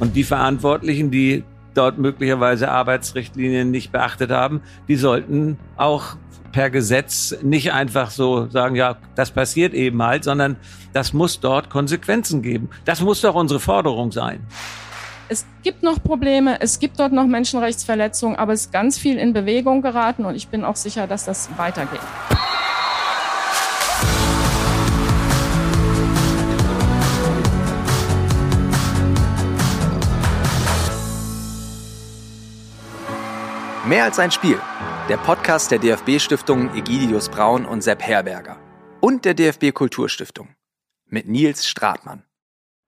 Und die Verantwortlichen, die dort möglicherweise Arbeitsrichtlinien nicht beachtet haben, die sollten auch per Gesetz nicht einfach so sagen, ja, das passiert eben halt, sondern das muss dort Konsequenzen geben. Das muss doch unsere Forderung sein. Es gibt noch Probleme, es gibt dort noch Menschenrechtsverletzungen, aber es ist ganz viel in Bewegung geraten und ich bin auch sicher, dass das weitergeht. Mehr als ein Spiel. Der Podcast der DFB-Stiftungen Egidius Braun und Sepp Herberger. Und der DFB Kulturstiftung. Mit Nils Stratmann.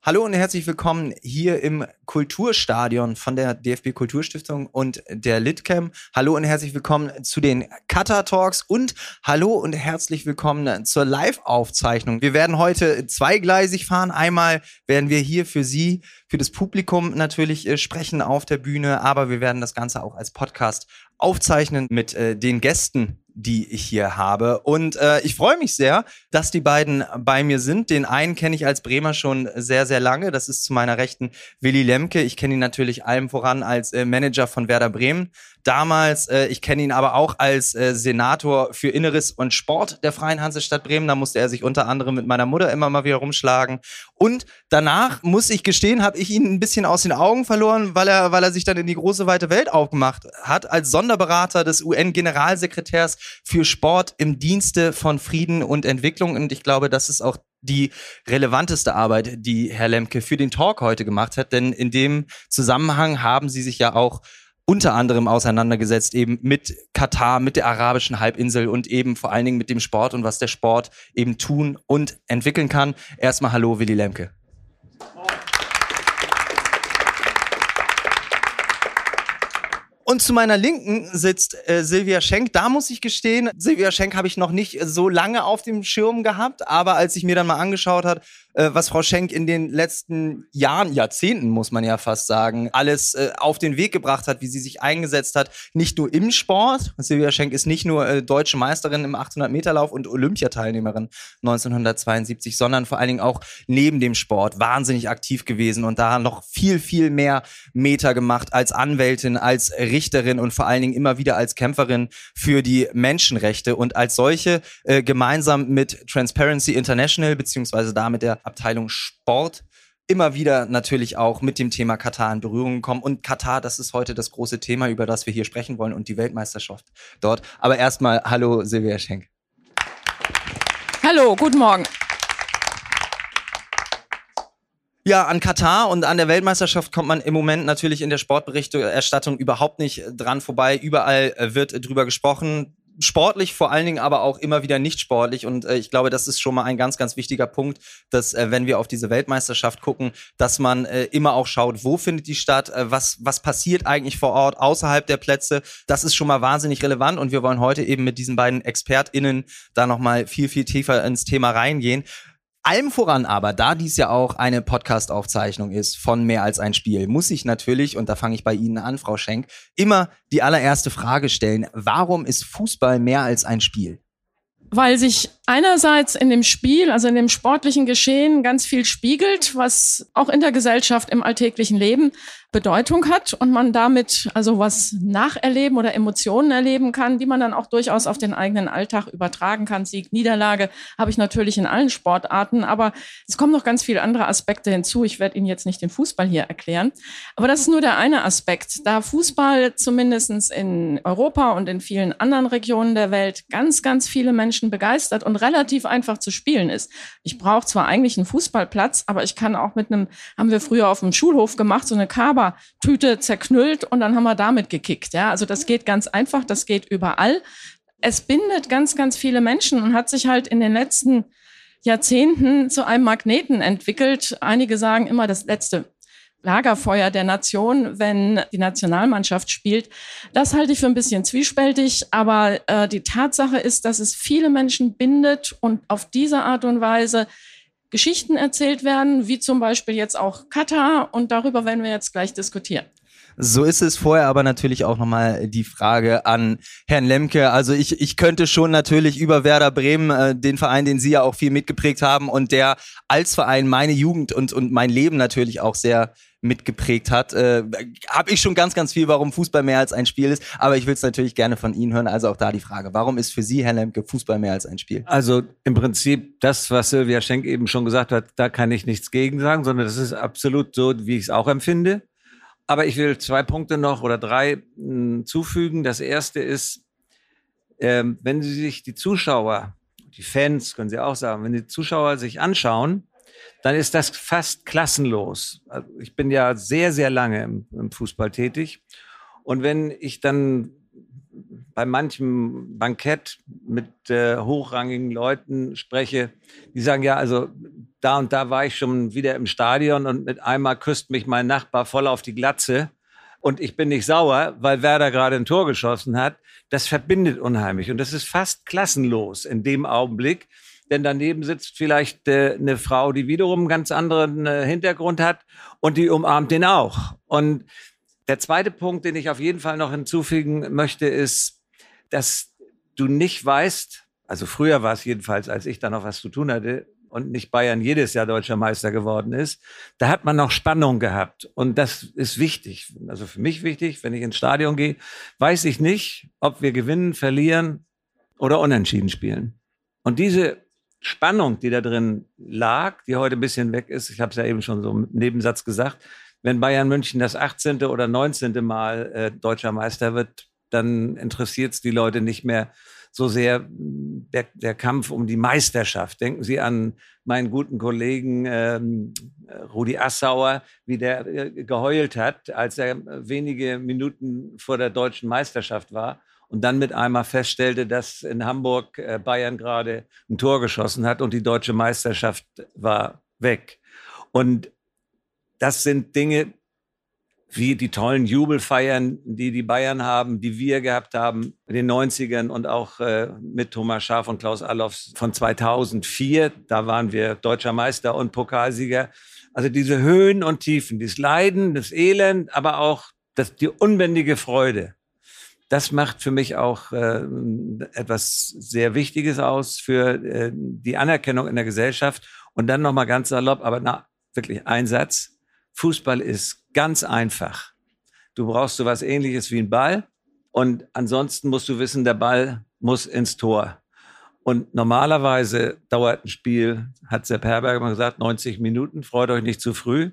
Hallo und herzlich willkommen hier im Kulturstadion von der DFB Kulturstiftung und der Litcam. Hallo und herzlich willkommen zu den Cutter Talks und hallo und herzlich willkommen zur Live-Aufzeichnung. Wir werden heute zweigleisig fahren. Einmal werden wir hier für Sie, für das Publikum natürlich äh, sprechen auf der Bühne, aber wir werden das Ganze auch als Podcast aufzeichnen mit äh, den Gästen, die ich hier habe. Und äh, ich freue mich sehr, dass die beiden bei mir sind. Den einen kenne ich als Bremer schon sehr, sehr lange. Das ist zu meiner Rechten Willi Lemke. Ich kenne ihn natürlich allem voran als äh, Manager von Werder Bremen damals. Äh, ich kenne ihn aber auch als äh, Senator für Inneres und Sport der Freien Hansestadt Bremen. Da musste er sich unter anderem mit meiner Mutter immer mal wieder rumschlagen. Und danach, muss ich gestehen, habe ich ihn ein bisschen aus den Augen verloren, weil er, weil er sich dann in die große weite Welt aufgemacht hat, als Sonderberater des UN-Generalsekretärs für Sport im Dienste von Frieden und Entwicklung. Und ich glaube, das ist auch die relevanteste Arbeit, die Herr Lemke für den Talk heute gemacht hat. Denn in dem Zusammenhang haben Sie sich ja auch unter anderem auseinandergesetzt, eben mit Katar, mit der arabischen Halbinsel und eben vor allen Dingen mit dem Sport und was der Sport eben tun und entwickeln kann. Erstmal Hallo, Willi Lemke. Und zu meiner Linken sitzt äh, Silvia Schenk. Da muss ich gestehen, Silvia Schenk habe ich noch nicht so lange auf dem Schirm gehabt, aber als ich mir dann mal angeschaut hat, äh, was Frau Schenk in den letzten Jahren, Jahrzehnten muss man ja fast sagen, alles äh, auf den Weg gebracht hat, wie sie sich eingesetzt hat, nicht nur im Sport. Silvia Schenk ist nicht nur äh, deutsche Meisterin im 800-Meter-Lauf und Olympiateilnehmerin 1972, sondern vor allen Dingen auch neben dem Sport wahnsinnig aktiv gewesen und da noch viel, viel mehr Meter gemacht als Anwältin, als Richterin und vor allen Dingen immer wieder als Kämpferin für die Menschenrechte und als solche äh, gemeinsam mit Transparency International beziehungsweise damit der Abteilung Sport immer wieder natürlich auch mit dem Thema Katar in Berührung gekommen. Und Katar, das ist heute das große Thema, über das wir hier sprechen wollen und die Weltmeisterschaft dort. Aber erstmal, hallo Silvia Schenk. Hallo, guten Morgen. Ja, an Katar und an der Weltmeisterschaft kommt man im Moment natürlich in der Sportberichterstattung überhaupt nicht dran vorbei. Überall wird drüber gesprochen sportlich vor allen Dingen, aber auch immer wieder nicht sportlich. Und äh, ich glaube, das ist schon mal ein ganz, ganz wichtiger Punkt, dass äh, wenn wir auf diese Weltmeisterschaft gucken, dass man äh, immer auch schaut, wo findet die statt, äh, was, was passiert eigentlich vor Ort außerhalb der Plätze. Das ist schon mal wahnsinnig relevant und wir wollen heute eben mit diesen beiden ExpertInnen da nochmal viel, viel tiefer ins Thema reingehen. Allem voran aber, da dies ja auch eine Podcast-Aufzeichnung ist von mehr als ein Spiel, muss ich natürlich, und da fange ich bei Ihnen an, Frau Schenk, immer die allererste Frage stellen. Warum ist Fußball mehr als ein Spiel? Weil sich einerseits in dem Spiel, also in dem sportlichen Geschehen, ganz viel spiegelt, was auch in der Gesellschaft im alltäglichen Leben Bedeutung hat und man damit also was nacherleben oder Emotionen erleben kann, die man dann auch durchaus auf den eigenen Alltag übertragen kann. Sieg, Niederlage habe ich natürlich in allen Sportarten, aber es kommen noch ganz viele andere Aspekte hinzu. Ich werde Ihnen jetzt nicht den Fußball hier erklären, aber das ist nur der eine Aspekt. Da Fußball zumindestens in Europa und in vielen anderen Regionen der Welt ganz, ganz viele Menschen begeistert und relativ einfach zu spielen ist. Ich brauche zwar eigentlich einen Fußballplatz, aber ich kann auch mit einem, haben wir früher auf dem Schulhof gemacht, so eine Kaba-Tüte zerknüllt und dann haben wir damit gekickt. Ja, also das geht ganz einfach, das geht überall. Es bindet ganz, ganz viele Menschen und hat sich halt in den letzten Jahrzehnten zu einem Magneten entwickelt. Einige sagen immer das letzte Lagerfeuer der Nation, wenn die Nationalmannschaft spielt. Das halte ich für ein bisschen zwiespältig, aber äh, die Tatsache ist, dass es viele Menschen bindet und auf diese Art und Weise Geschichten erzählt werden, wie zum Beispiel jetzt auch Katar und darüber werden wir jetzt gleich diskutieren. So ist es vorher aber natürlich auch nochmal die Frage an Herrn Lemke. Also ich, ich könnte schon natürlich über Werder Bremen, äh, den Verein, den Sie ja auch viel mitgeprägt haben und der als Verein meine Jugend und, und mein Leben natürlich auch sehr mitgeprägt hat. Äh, Habe ich schon ganz, ganz viel, warum Fußball mehr als ein Spiel ist. Aber ich will es natürlich gerne von Ihnen hören. Also auch da die Frage, warum ist für Sie, Herr Lemke, Fußball mehr als ein Spiel? Also im Prinzip das, was Sylvia Schenk eben schon gesagt hat, da kann ich nichts gegen sagen, sondern das ist absolut so, wie ich es auch empfinde. Aber ich will zwei Punkte noch oder drei mh, hm, zufügen. Das erste ist, ähm, wenn Sie sich die Zuschauer, die Fans, können Sie auch sagen, wenn die Zuschauer sich anschauen, dann ist das fast klassenlos. Also ich bin ja sehr, sehr lange im, im Fußball tätig. Und wenn ich dann bei manchem Bankett mit äh, hochrangigen Leuten spreche, die sagen, ja, also da und da war ich schon wieder im Stadion und mit einmal küsst mich mein Nachbar voll auf die Glatze und ich bin nicht sauer, weil Werder gerade ein Tor geschossen hat. Das verbindet unheimlich und das ist fast klassenlos in dem Augenblick, denn daneben sitzt vielleicht äh, eine Frau, die wiederum einen ganz anderen äh, Hintergrund hat und die umarmt den auch. Und der zweite Punkt, den ich auf jeden Fall noch hinzufügen möchte, ist, dass du nicht weißt, also früher war es jedenfalls, als ich da noch was zu tun hatte und nicht Bayern jedes Jahr deutscher Meister geworden ist, da hat man noch Spannung gehabt und das ist wichtig. Also für mich wichtig, wenn ich ins Stadion gehe, weiß ich nicht, ob wir gewinnen, verlieren oder unentschieden spielen. Und diese Spannung, die da drin lag, die heute ein bisschen weg ist, ich habe es ja eben schon so im Nebensatz gesagt, wenn Bayern München das 18. oder 19. Mal äh, deutscher Meister wird, dann interessiert es die Leute nicht mehr so sehr der, der Kampf um die Meisterschaft. Denken Sie an meinen guten Kollegen ähm, Rudi Assauer, wie der äh, geheult hat, als er wenige Minuten vor der deutschen Meisterschaft war und dann mit einmal feststellte, dass in Hamburg äh, Bayern gerade ein Tor geschossen hat und die deutsche Meisterschaft war weg. Und das sind Dinge, wie die tollen Jubelfeiern, die die Bayern haben, die wir gehabt haben in den 90ern und auch äh, mit Thomas Schaaf und Klaus Allofs von 2004. Da waren wir deutscher Meister und Pokalsieger. Also diese Höhen und Tiefen, dieses Leiden, das Elend, aber auch das, die unbändige Freude das macht für mich auch äh, etwas sehr Wichtiges aus für äh, die Anerkennung in der Gesellschaft. Und dann nochmal ganz salopp, aber na, wirklich ein Satz. Fußball ist ganz einfach. Du brauchst so was ähnliches wie ein Ball. Und ansonsten musst du wissen, der Ball muss ins Tor. Und normalerweise dauert ein Spiel, hat Sepp Herberger mal gesagt, 90 Minuten. Freut euch nicht zu früh.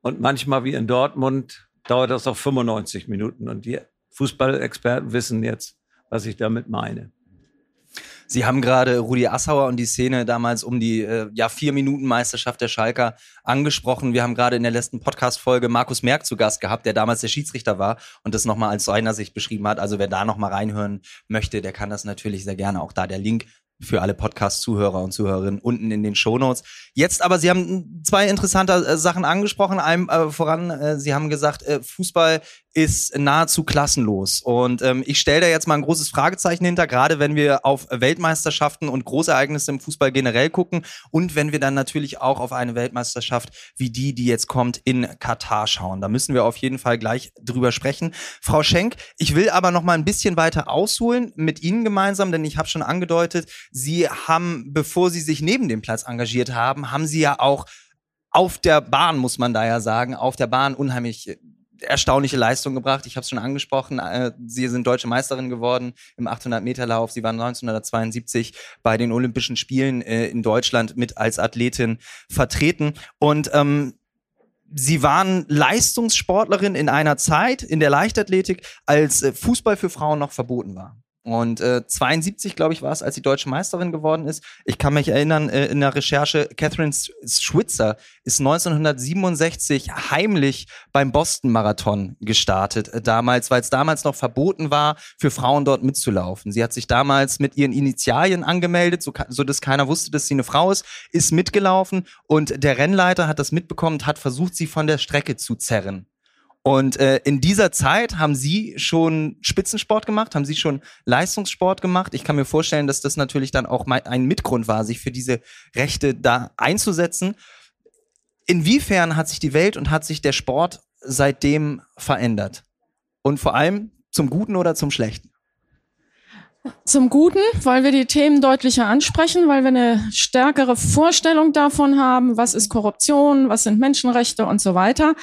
Und manchmal wie in Dortmund dauert das auch 95 Minuten. Und die Fußballexperten wissen jetzt, was ich damit meine. Sie haben gerade Rudi Assauer und die Szene damals um die äh, ja, vier Minuten Meisterschaft der Schalker angesprochen. Wir haben gerade in der letzten Podcast-Folge Markus Merck zu Gast gehabt, der damals der Schiedsrichter war und das nochmal als seiner Sicht beschrieben hat. Also wer da nochmal reinhören möchte, der kann das natürlich sehr gerne. Auch da der Link für alle Podcast-Zuhörer und Zuhörerinnen unten in den Shownotes. Jetzt aber, Sie haben zwei interessante äh, Sachen angesprochen. Einem äh, voran, äh, Sie haben gesagt, äh, Fußball ist nahezu klassenlos. Und ähm, ich stelle da jetzt mal ein großes Fragezeichen hinter, gerade wenn wir auf Weltmeisterschaften und Großereignisse im Fußball generell gucken und wenn wir dann natürlich auch auf eine Weltmeisterschaft wie die, die jetzt kommt, in Katar schauen. Da müssen wir auf jeden Fall gleich drüber sprechen. Frau Schenk, ich will aber noch mal ein bisschen weiter ausholen mit Ihnen gemeinsam, denn ich habe schon angedeutet, Sie haben, bevor Sie sich neben dem Platz engagiert haben, haben Sie ja auch auf der Bahn, muss man da ja sagen, auf der Bahn unheimlich erstaunliche Leistung gebracht. Ich habe es schon angesprochen. Äh, Sie sind deutsche Meisterin geworden im 800-Meter-Lauf. Sie waren 1972 bei den Olympischen Spielen äh, in Deutschland mit als Athletin vertreten. Und ähm, Sie waren Leistungssportlerin in einer Zeit in der Leichtathletik, als äh, Fußball für Frauen noch verboten war. Und äh, 72, glaube ich, war es, als sie deutsche Meisterin geworden ist. Ich kann mich erinnern, äh, in der Recherche, Catherine Schwitzer ist 1967 heimlich beim Boston-Marathon gestartet, äh, damals, weil es damals noch verboten war, für Frauen dort mitzulaufen. Sie hat sich damals mit ihren Initialien angemeldet, so, so dass keiner wusste, dass sie eine Frau ist, ist mitgelaufen und der Rennleiter hat das mitbekommen und hat versucht, sie von der Strecke zu zerren. Und äh, in dieser Zeit haben Sie schon Spitzensport gemacht, haben Sie schon Leistungssport gemacht. Ich kann mir vorstellen, dass das natürlich dann auch ein Mitgrund war, sich für diese Rechte da einzusetzen. Inwiefern hat sich die Welt und hat sich der Sport seitdem verändert? Und vor allem zum Guten oder zum Schlechten? Zum Guten, weil wir die Themen deutlicher ansprechen, weil wir eine stärkere Vorstellung davon haben, was ist Korruption, was sind Menschenrechte und so weiter.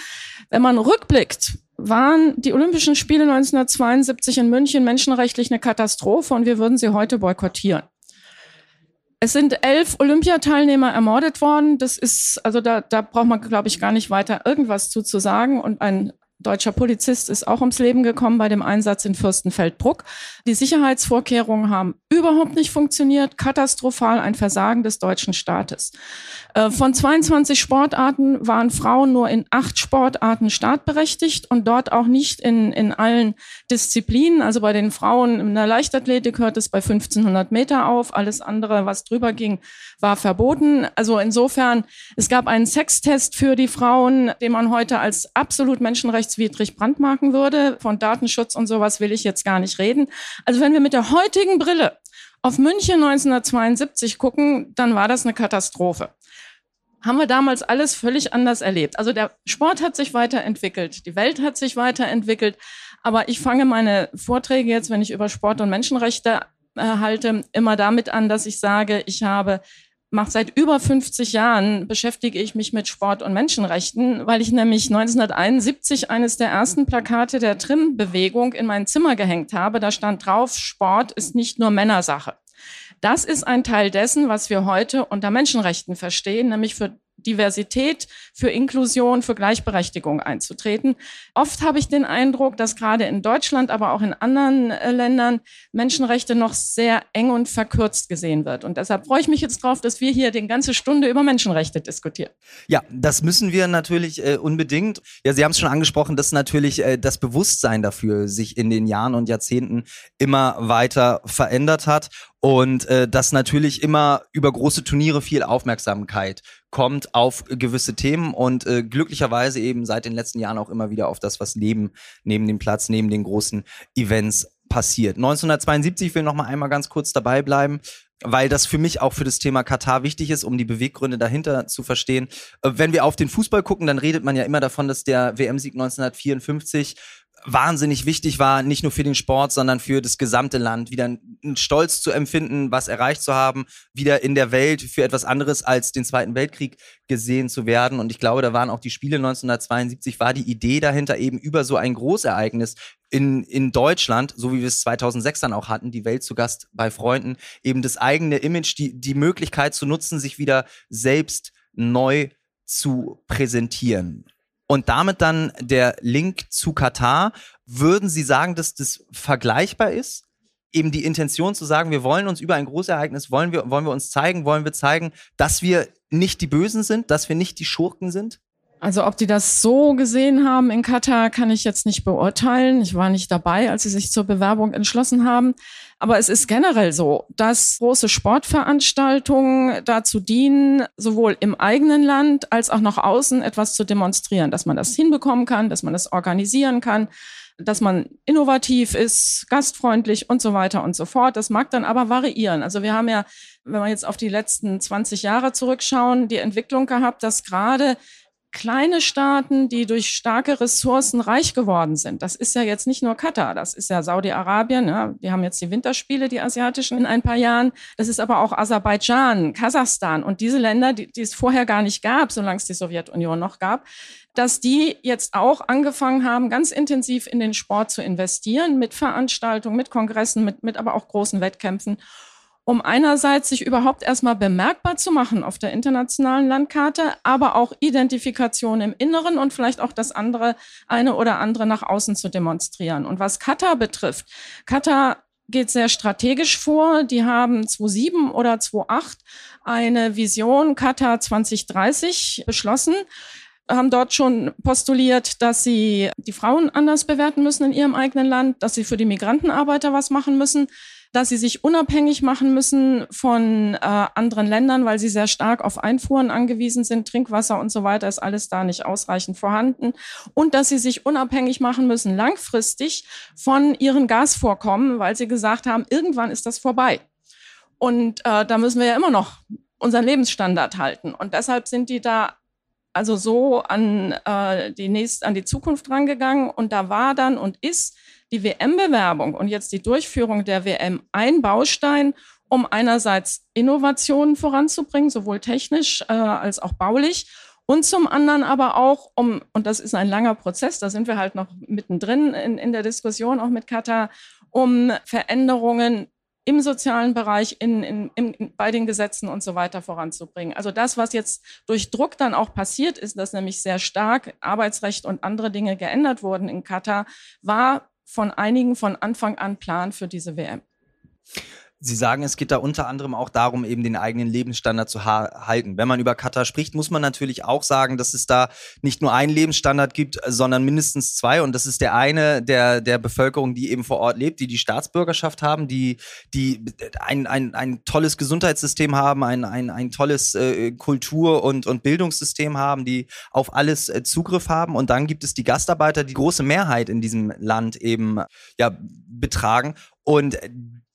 Wenn man rückblickt, waren die Olympischen Spiele 1972 in München menschenrechtlich eine Katastrophe und wir würden sie heute boykottieren. Es sind elf Olympiateilnehmer ermordet worden. Das ist, also da, da braucht man, glaube ich, gar nicht weiter irgendwas zu, zu sagen. Und ein deutscher Polizist ist auch ums Leben gekommen bei dem Einsatz in Fürstenfeldbruck. Die Sicherheitsvorkehrungen haben überhaupt nicht funktioniert, katastrophal ein Versagen des deutschen Staates. Äh, von 22 Sportarten waren Frauen nur in acht Sportarten startberechtigt und dort auch nicht in, in allen Disziplinen. Also bei den Frauen in der Leichtathletik hört es bei 1500 Meter auf. Alles andere, was drüber ging, war verboten. Also insofern, es gab einen Sextest für die Frauen, den man heute als absolut menschenrechtswidrig brandmarken würde. Von Datenschutz und sowas will ich jetzt gar nicht reden. Also wenn wir mit der heutigen Brille auf München 1972 gucken, dann war das eine Katastrophe. Haben wir damals alles völlig anders erlebt. Also der Sport hat sich weiterentwickelt, die Welt hat sich weiterentwickelt. Aber ich fange meine Vorträge jetzt, wenn ich über Sport und Menschenrechte äh, halte, immer damit an, dass ich sage, ich habe mache seit über 50 Jahren beschäftige ich mich mit Sport und Menschenrechten, weil ich nämlich 1971 eines der ersten Plakate der Trim-Bewegung in mein Zimmer gehängt habe. Da stand drauf, Sport ist nicht nur Männersache. Das ist ein Teil dessen, was wir heute unter Menschenrechten verstehen, nämlich für Diversität, für Inklusion, für Gleichberechtigung einzutreten. Oft habe ich den Eindruck, dass gerade in Deutschland, aber auch in anderen äh, Ländern Menschenrechte noch sehr eng und verkürzt gesehen wird. Und deshalb freue ich mich jetzt drauf, dass wir hier die ganze Stunde über Menschenrechte diskutieren. Ja, das müssen wir natürlich äh, unbedingt. Ja, Sie haben es schon angesprochen, dass natürlich äh, das Bewusstsein dafür sich in den Jahren und Jahrzehnten immer weiter verändert hat und äh, dass natürlich immer über große Turniere viel Aufmerksamkeit kommt auf gewisse Themen und äh, glücklicherweise eben seit den letzten Jahren auch immer wieder auf das, was neben, neben dem Platz, neben den großen Events passiert. 1972 will noch mal einmal ganz kurz dabei bleiben weil das für mich auch für das Thema Katar wichtig ist, um die Beweggründe dahinter zu verstehen. Äh, wenn wir auf den Fußball gucken, dann redet man ja immer davon, dass der WM-Sieg 1954 wahnsinnig wichtig war, nicht nur für den Sport, sondern für das gesamte Land, wieder einen Stolz zu empfinden, was erreicht zu haben, wieder in der Welt für etwas anderes als den Zweiten Weltkrieg gesehen zu werden. Und ich glaube, da waren auch die Spiele 1972, war die Idee dahinter eben über so ein Großereignis in, in Deutschland, so wie wir es 2006 dann auch hatten, die Welt zu Gast bei Freunden, eben das eigene Image, die, die Möglichkeit zu nutzen, sich wieder selbst neu zu präsentieren und damit dann der Link zu Katar. Würden Sie sagen, dass das vergleichbar ist? Eben die Intention zu sagen, wir wollen uns über ein Großereignis, wollen wir, wollen wir uns zeigen, wollen wir zeigen, dass wir nicht die Bösen sind, dass wir nicht die Schurken sind? Also ob die das so gesehen haben in Katar, kann ich jetzt nicht beurteilen. Ich war nicht dabei, als sie sich zur Bewerbung entschlossen haben. Aber es ist generell so, dass große Sportveranstaltungen dazu dienen, sowohl im eigenen Land als auch nach außen etwas zu demonstrieren, dass man das hinbekommen kann, dass man das organisieren kann, dass man innovativ ist, gastfreundlich und so weiter und so fort. Das mag dann aber variieren. Also wir haben ja, wenn wir jetzt auf die letzten 20 Jahre zurückschauen, die Entwicklung gehabt, dass gerade kleine Staaten, die durch starke Ressourcen reich geworden sind. Das ist ja jetzt nicht nur Katar, das ist ja Saudi-Arabien. Ja, die haben jetzt die Winterspiele, die asiatischen, in ein paar Jahren. Das ist aber auch Aserbaidschan, Kasachstan und diese Länder, die, die es vorher gar nicht gab, solange es die Sowjetunion noch gab, dass die jetzt auch angefangen haben, ganz intensiv in den Sport zu investieren, mit Veranstaltungen, mit Kongressen, mit, mit aber auch großen Wettkämpfen um einerseits sich überhaupt erstmal bemerkbar zu machen auf der internationalen Landkarte, aber auch Identifikation im Inneren und vielleicht auch das andere, eine oder andere nach außen zu demonstrieren. Und was Katar betrifft, Katar geht sehr strategisch vor. Die haben 2007 oder 2008 eine Vision Katar 2030 beschlossen haben dort schon postuliert, dass sie die Frauen anders bewerten müssen in ihrem eigenen Land, dass sie für die Migrantenarbeiter was machen müssen, dass sie sich unabhängig machen müssen von äh, anderen Ländern, weil sie sehr stark auf Einfuhren angewiesen sind. Trinkwasser und so weiter ist alles da nicht ausreichend vorhanden. Und dass sie sich unabhängig machen müssen langfristig von ihren Gasvorkommen, weil sie gesagt haben, irgendwann ist das vorbei. Und äh, da müssen wir ja immer noch unseren Lebensstandard halten. Und deshalb sind die da also so an, äh, die nächst, an die Zukunft rangegangen. Und da war dann und ist die WM-Bewerbung und jetzt die Durchführung der WM ein Baustein, um einerseits Innovationen voranzubringen, sowohl technisch äh, als auch baulich, Und zum anderen aber auch, um, und das ist ein langer Prozess, da sind wir halt noch mittendrin in, in der Diskussion auch mit Katar, um Veränderungen im sozialen Bereich, in, in, in, bei den Gesetzen und so weiter voranzubringen. Also das, was jetzt durch Druck dann auch passiert ist, dass nämlich sehr stark Arbeitsrecht und andere Dinge geändert wurden in Katar, war von einigen von Anfang an Plan für diese WM. Sie sagen, es geht da unter anderem auch darum, eben den eigenen Lebensstandard zu halten. Wenn man über Katar spricht, muss man natürlich auch sagen, dass es da nicht nur einen Lebensstandard gibt, sondern mindestens zwei. Und das ist der eine der, der Bevölkerung, die eben vor Ort lebt, die die Staatsbürgerschaft haben, die, die ein, ein, ein tolles Gesundheitssystem haben, ein, ein, ein tolles äh, Kultur- und, und Bildungssystem haben, die auf alles äh, Zugriff haben. Und dann gibt es die Gastarbeiter, die große Mehrheit in diesem Land eben ja, betragen. Und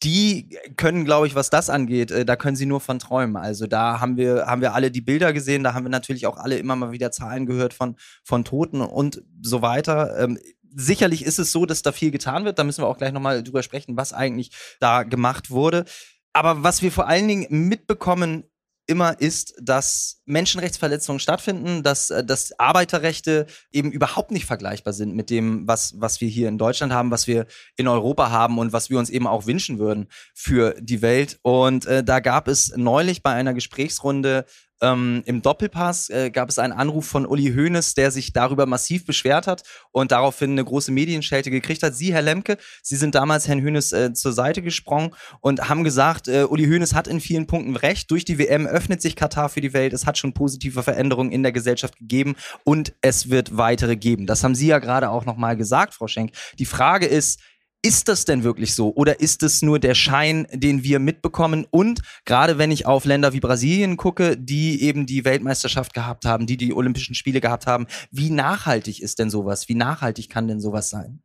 die können, glaube ich, was das angeht, äh, da können sie nur von träumen. Also da haben wir, haben wir alle die Bilder gesehen, da haben wir natürlich auch alle immer mal wieder Zahlen gehört von, von Toten und so weiter. Ähm, sicherlich ist es so, dass da viel getan wird. Da müssen wir auch gleich nochmal drüber sprechen, was eigentlich da gemacht wurde. Aber was wir vor allen Dingen mitbekommen immer ist, dass Menschenrechtsverletzungen stattfinden, dass, äh, dass Arbeiterrechte eben überhaupt nicht vergleichbar sind mit dem, was, was wir hier in Deutschland haben, was wir in Europa haben und was wir uns eben auch wünschen würden für die Welt. Und äh, da gab es neulich bei einer Gesprächsrunde ähm, Im Doppelpass äh, gab es einen Anruf von Uli Hoeneß, der sich darüber massiv beschwert hat und daraufhin eine große Medienschelte gekriegt hat. Sie, Herr Lemke, Sie sind damals Herrn Hoeneß äh, zur Seite gesprungen und haben gesagt, äh, Uli Hoeneß hat in vielen Punkten recht. Durch die WM öffnet sich Katar für die Welt. Es hat schon positive Veränderungen in der Gesellschaft gegeben und es wird weitere geben. Das haben Sie ja gerade auch nochmal gesagt, Frau Schenk. Die Frage ist, ist das denn wirklich so oder ist es nur der Schein, den wir mitbekommen? Und gerade wenn ich auf Länder wie Brasilien gucke, die eben die Weltmeisterschaft gehabt haben, die die Olympischen Spiele gehabt haben, wie nachhaltig ist denn sowas? Wie nachhaltig kann denn sowas sein?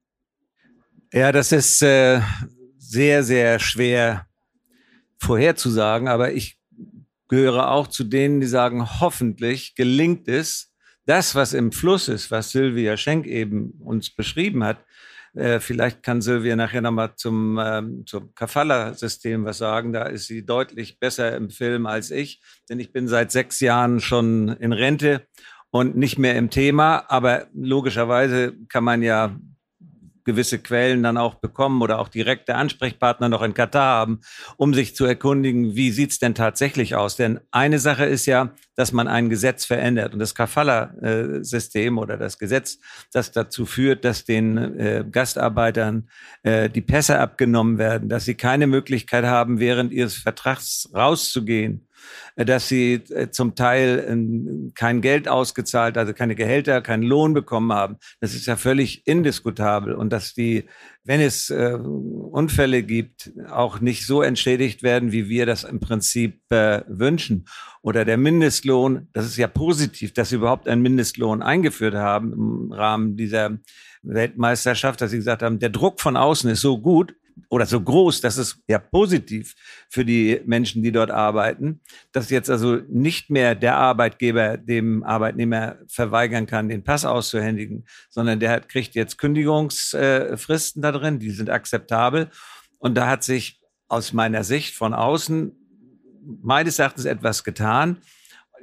Ja, das ist äh, sehr, sehr schwer vorherzusagen, aber ich gehöre auch zu denen, die sagen, hoffentlich gelingt es, das, was im Fluss ist, was Sylvia Schenk eben uns beschrieben hat, äh, vielleicht kann Silvia nachher nochmal zum, ähm, zum Kafala-System was sagen. Da ist sie deutlich besser im Film als ich, denn ich bin seit sechs Jahren schon in Rente und nicht mehr im Thema. Aber logischerweise kann man ja gewisse Quellen dann auch bekommen oder auch direkte Ansprechpartner noch in Katar haben, um sich zu erkundigen, wie sieht's denn tatsächlich aus? Denn eine Sache ist ja, dass man ein Gesetz verändert und das Kafala-System oder das Gesetz, das dazu führt, dass den äh, Gastarbeitern äh, die Pässe abgenommen werden, dass sie keine Möglichkeit haben, während ihres Vertrags rauszugehen dass sie äh, zum Teil ähm, kein Geld ausgezahlt, also keine Gehälter, keinen Lohn bekommen haben. Das ist ja völlig indiskutabel. Und dass die, wenn es äh, Unfälle gibt, auch nicht so entschädigt werden, wie wir das im Prinzip äh, wünschen. Oder der Mindestlohn, das ist ja positiv, dass sie überhaupt einen Mindestlohn eingeführt haben im Rahmen dieser Weltmeisterschaft, dass sie gesagt haben, der Druck von außen ist so gut, oder so groß, dass es ja positiv für die Menschen, die dort arbeiten, dass jetzt also nicht mehr der Arbeitgeber dem Arbeitnehmer verweigern kann, den Pass auszuhändigen, sondern der hat, kriegt jetzt Kündigungsfristen da drin, die sind akzeptabel. Und da hat sich aus meiner Sicht von außen meines Erachtens etwas getan.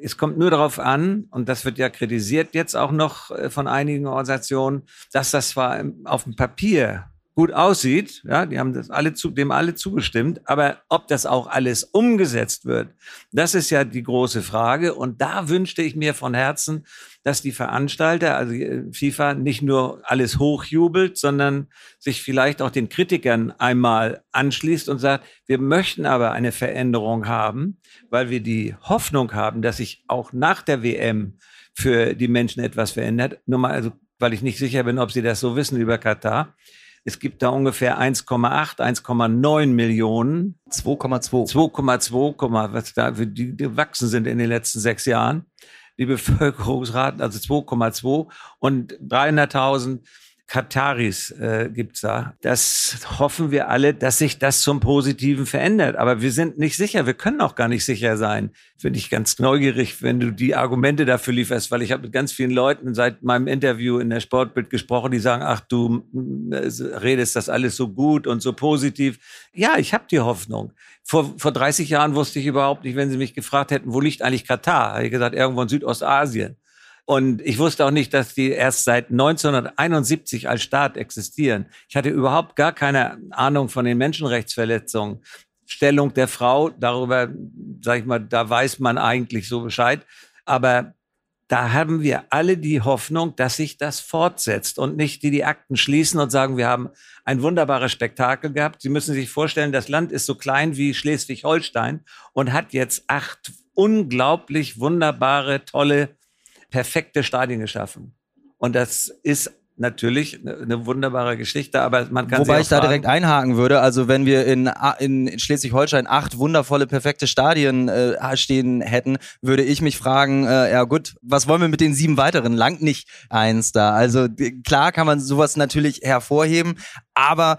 Es kommt nur darauf an, und das wird ja kritisiert jetzt auch noch äh, von einigen Organisationen, dass das zwar auf dem Papier gut aussieht, ja, die haben das alle zu, dem alle zugestimmt, aber ob das auch alles umgesetzt wird, das ist ja die große Frage und da wünschte ich mir von Herzen, dass die Veranstalter, also FIFA, nicht nur alles hochjubelt, sondern sich vielleicht auch den Kritikern einmal anschließt und sagt, wir möchten aber eine Veränderung haben, weil wir die Hoffnung haben, dass sich auch nach der WM für die Menschen etwas verändert. Nur mal, also, weil ich nicht sicher bin, ob Sie das so wissen über Katar. Es gibt da ungefähr 1,8, 1,9 Millionen. 2,2. 2,2, was da, die gewachsen sind in den letzten sechs Jahren. Die Bevölkerungsraten, also 2,2 und 300.000 Kataris äh, gibt's da. Das hoffen wir alle, dass sich das zum Positiven verändert. Aber wir sind nicht sicher. Wir können auch gar nicht sicher sein. Finde ich ganz neugierig, wenn du die Argumente dafür lieferst, weil ich habe mit ganz vielen Leuten seit meinem Interview in der Sportbild gesprochen, die sagen, ach du äh, redest das alles so gut und so positiv. Ja, ich habe die Hoffnung. Vor, vor 30 Jahren wusste ich überhaupt nicht, wenn sie mich gefragt hätten, wo liegt eigentlich Katar? Habe ich gesagt, irgendwo in Südostasien. Und ich wusste auch nicht, dass die erst seit 1971 als Staat existieren. Ich hatte überhaupt gar keine Ahnung von den Menschenrechtsverletzungen. Stellung der Frau, darüber, sag ich mal, da weiß man eigentlich so Bescheid. Aber da haben wir alle die Hoffnung, dass sich das fortsetzt und nicht die die Akten schließen und sagen, wir haben ein wunderbares Spektakel gehabt. Sie müssen sich vorstellen, das Land ist so klein wie Schleswig-Holstein und hat jetzt acht unglaublich wunderbare, tolle, perfekte Stadien geschaffen. Und das ist natürlich eine wunderbare Geschichte, aber man kann Wobei ich da direkt einhaken würde, also wenn wir in, in Schleswig-Holstein acht wundervolle, perfekte Stadien äh, stehen hätten, würde ich mich fragen, äh, ja gut, was wollen wir mit den sieben weiteren? Langt nicht eins da. Also klar kann man sowas natürlich hervorheben, aber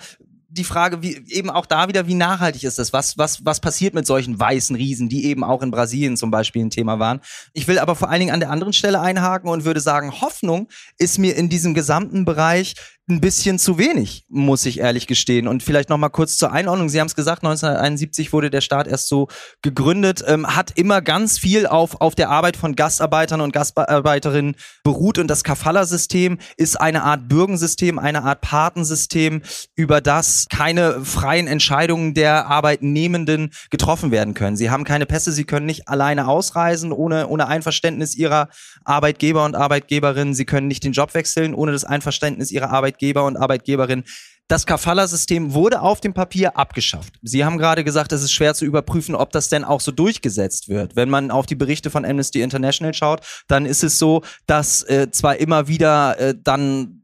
die Frage, wie eben auch da wieder, wie nachhaltig ist das? Was, was, was passiert mit solchen weißen Riesen, die eben auch in Brasilien zum Beispiel ein Thema waren? Ich will aber vor allen Dingen an der anderen Stelle einhaken und würde sagen, Hoffnung ist mir in diesem gesamten Bereich ein bisschen zu wenig, muss ich ehrlich gestehen. Und vielleicht noch mal kurz zur Einordnung. Sie haben es gesagt, 1971 wurde der Staat erst so gegründet, ähm, hat immer ganz viel auf, auf der Arbeit von Gastarbeitern und Gastarbeiterinnen beruht. Und das Kafala-System ist eine Art Bürgensystem, eine Art Patensystem, über das keine freien Entscheidungen der Arbeitnehmenden getroffen werden können. Sie haben keine Pässe, sie können nicht alleine ausreisen ohne, ohne Einverständnis ihrer Arbeitgeber und Arbeitgeberinnen. Sie können nicht den Job wechseln ohne das Einverständnis ihrer Arbeitgeber Arbeitgeber und Arbeitgeberinnen. Das Kafala-System wurde auf dem Papier abgeschafft. Sie haben gerade gesagt, es ist schwer zu überprüfen, ob das denn auch so durchgesetzt wird. Wenn man auf die Berichte von Amnesty International schaut, dann ist es so, dass äh, zwar immer wieder äh, dann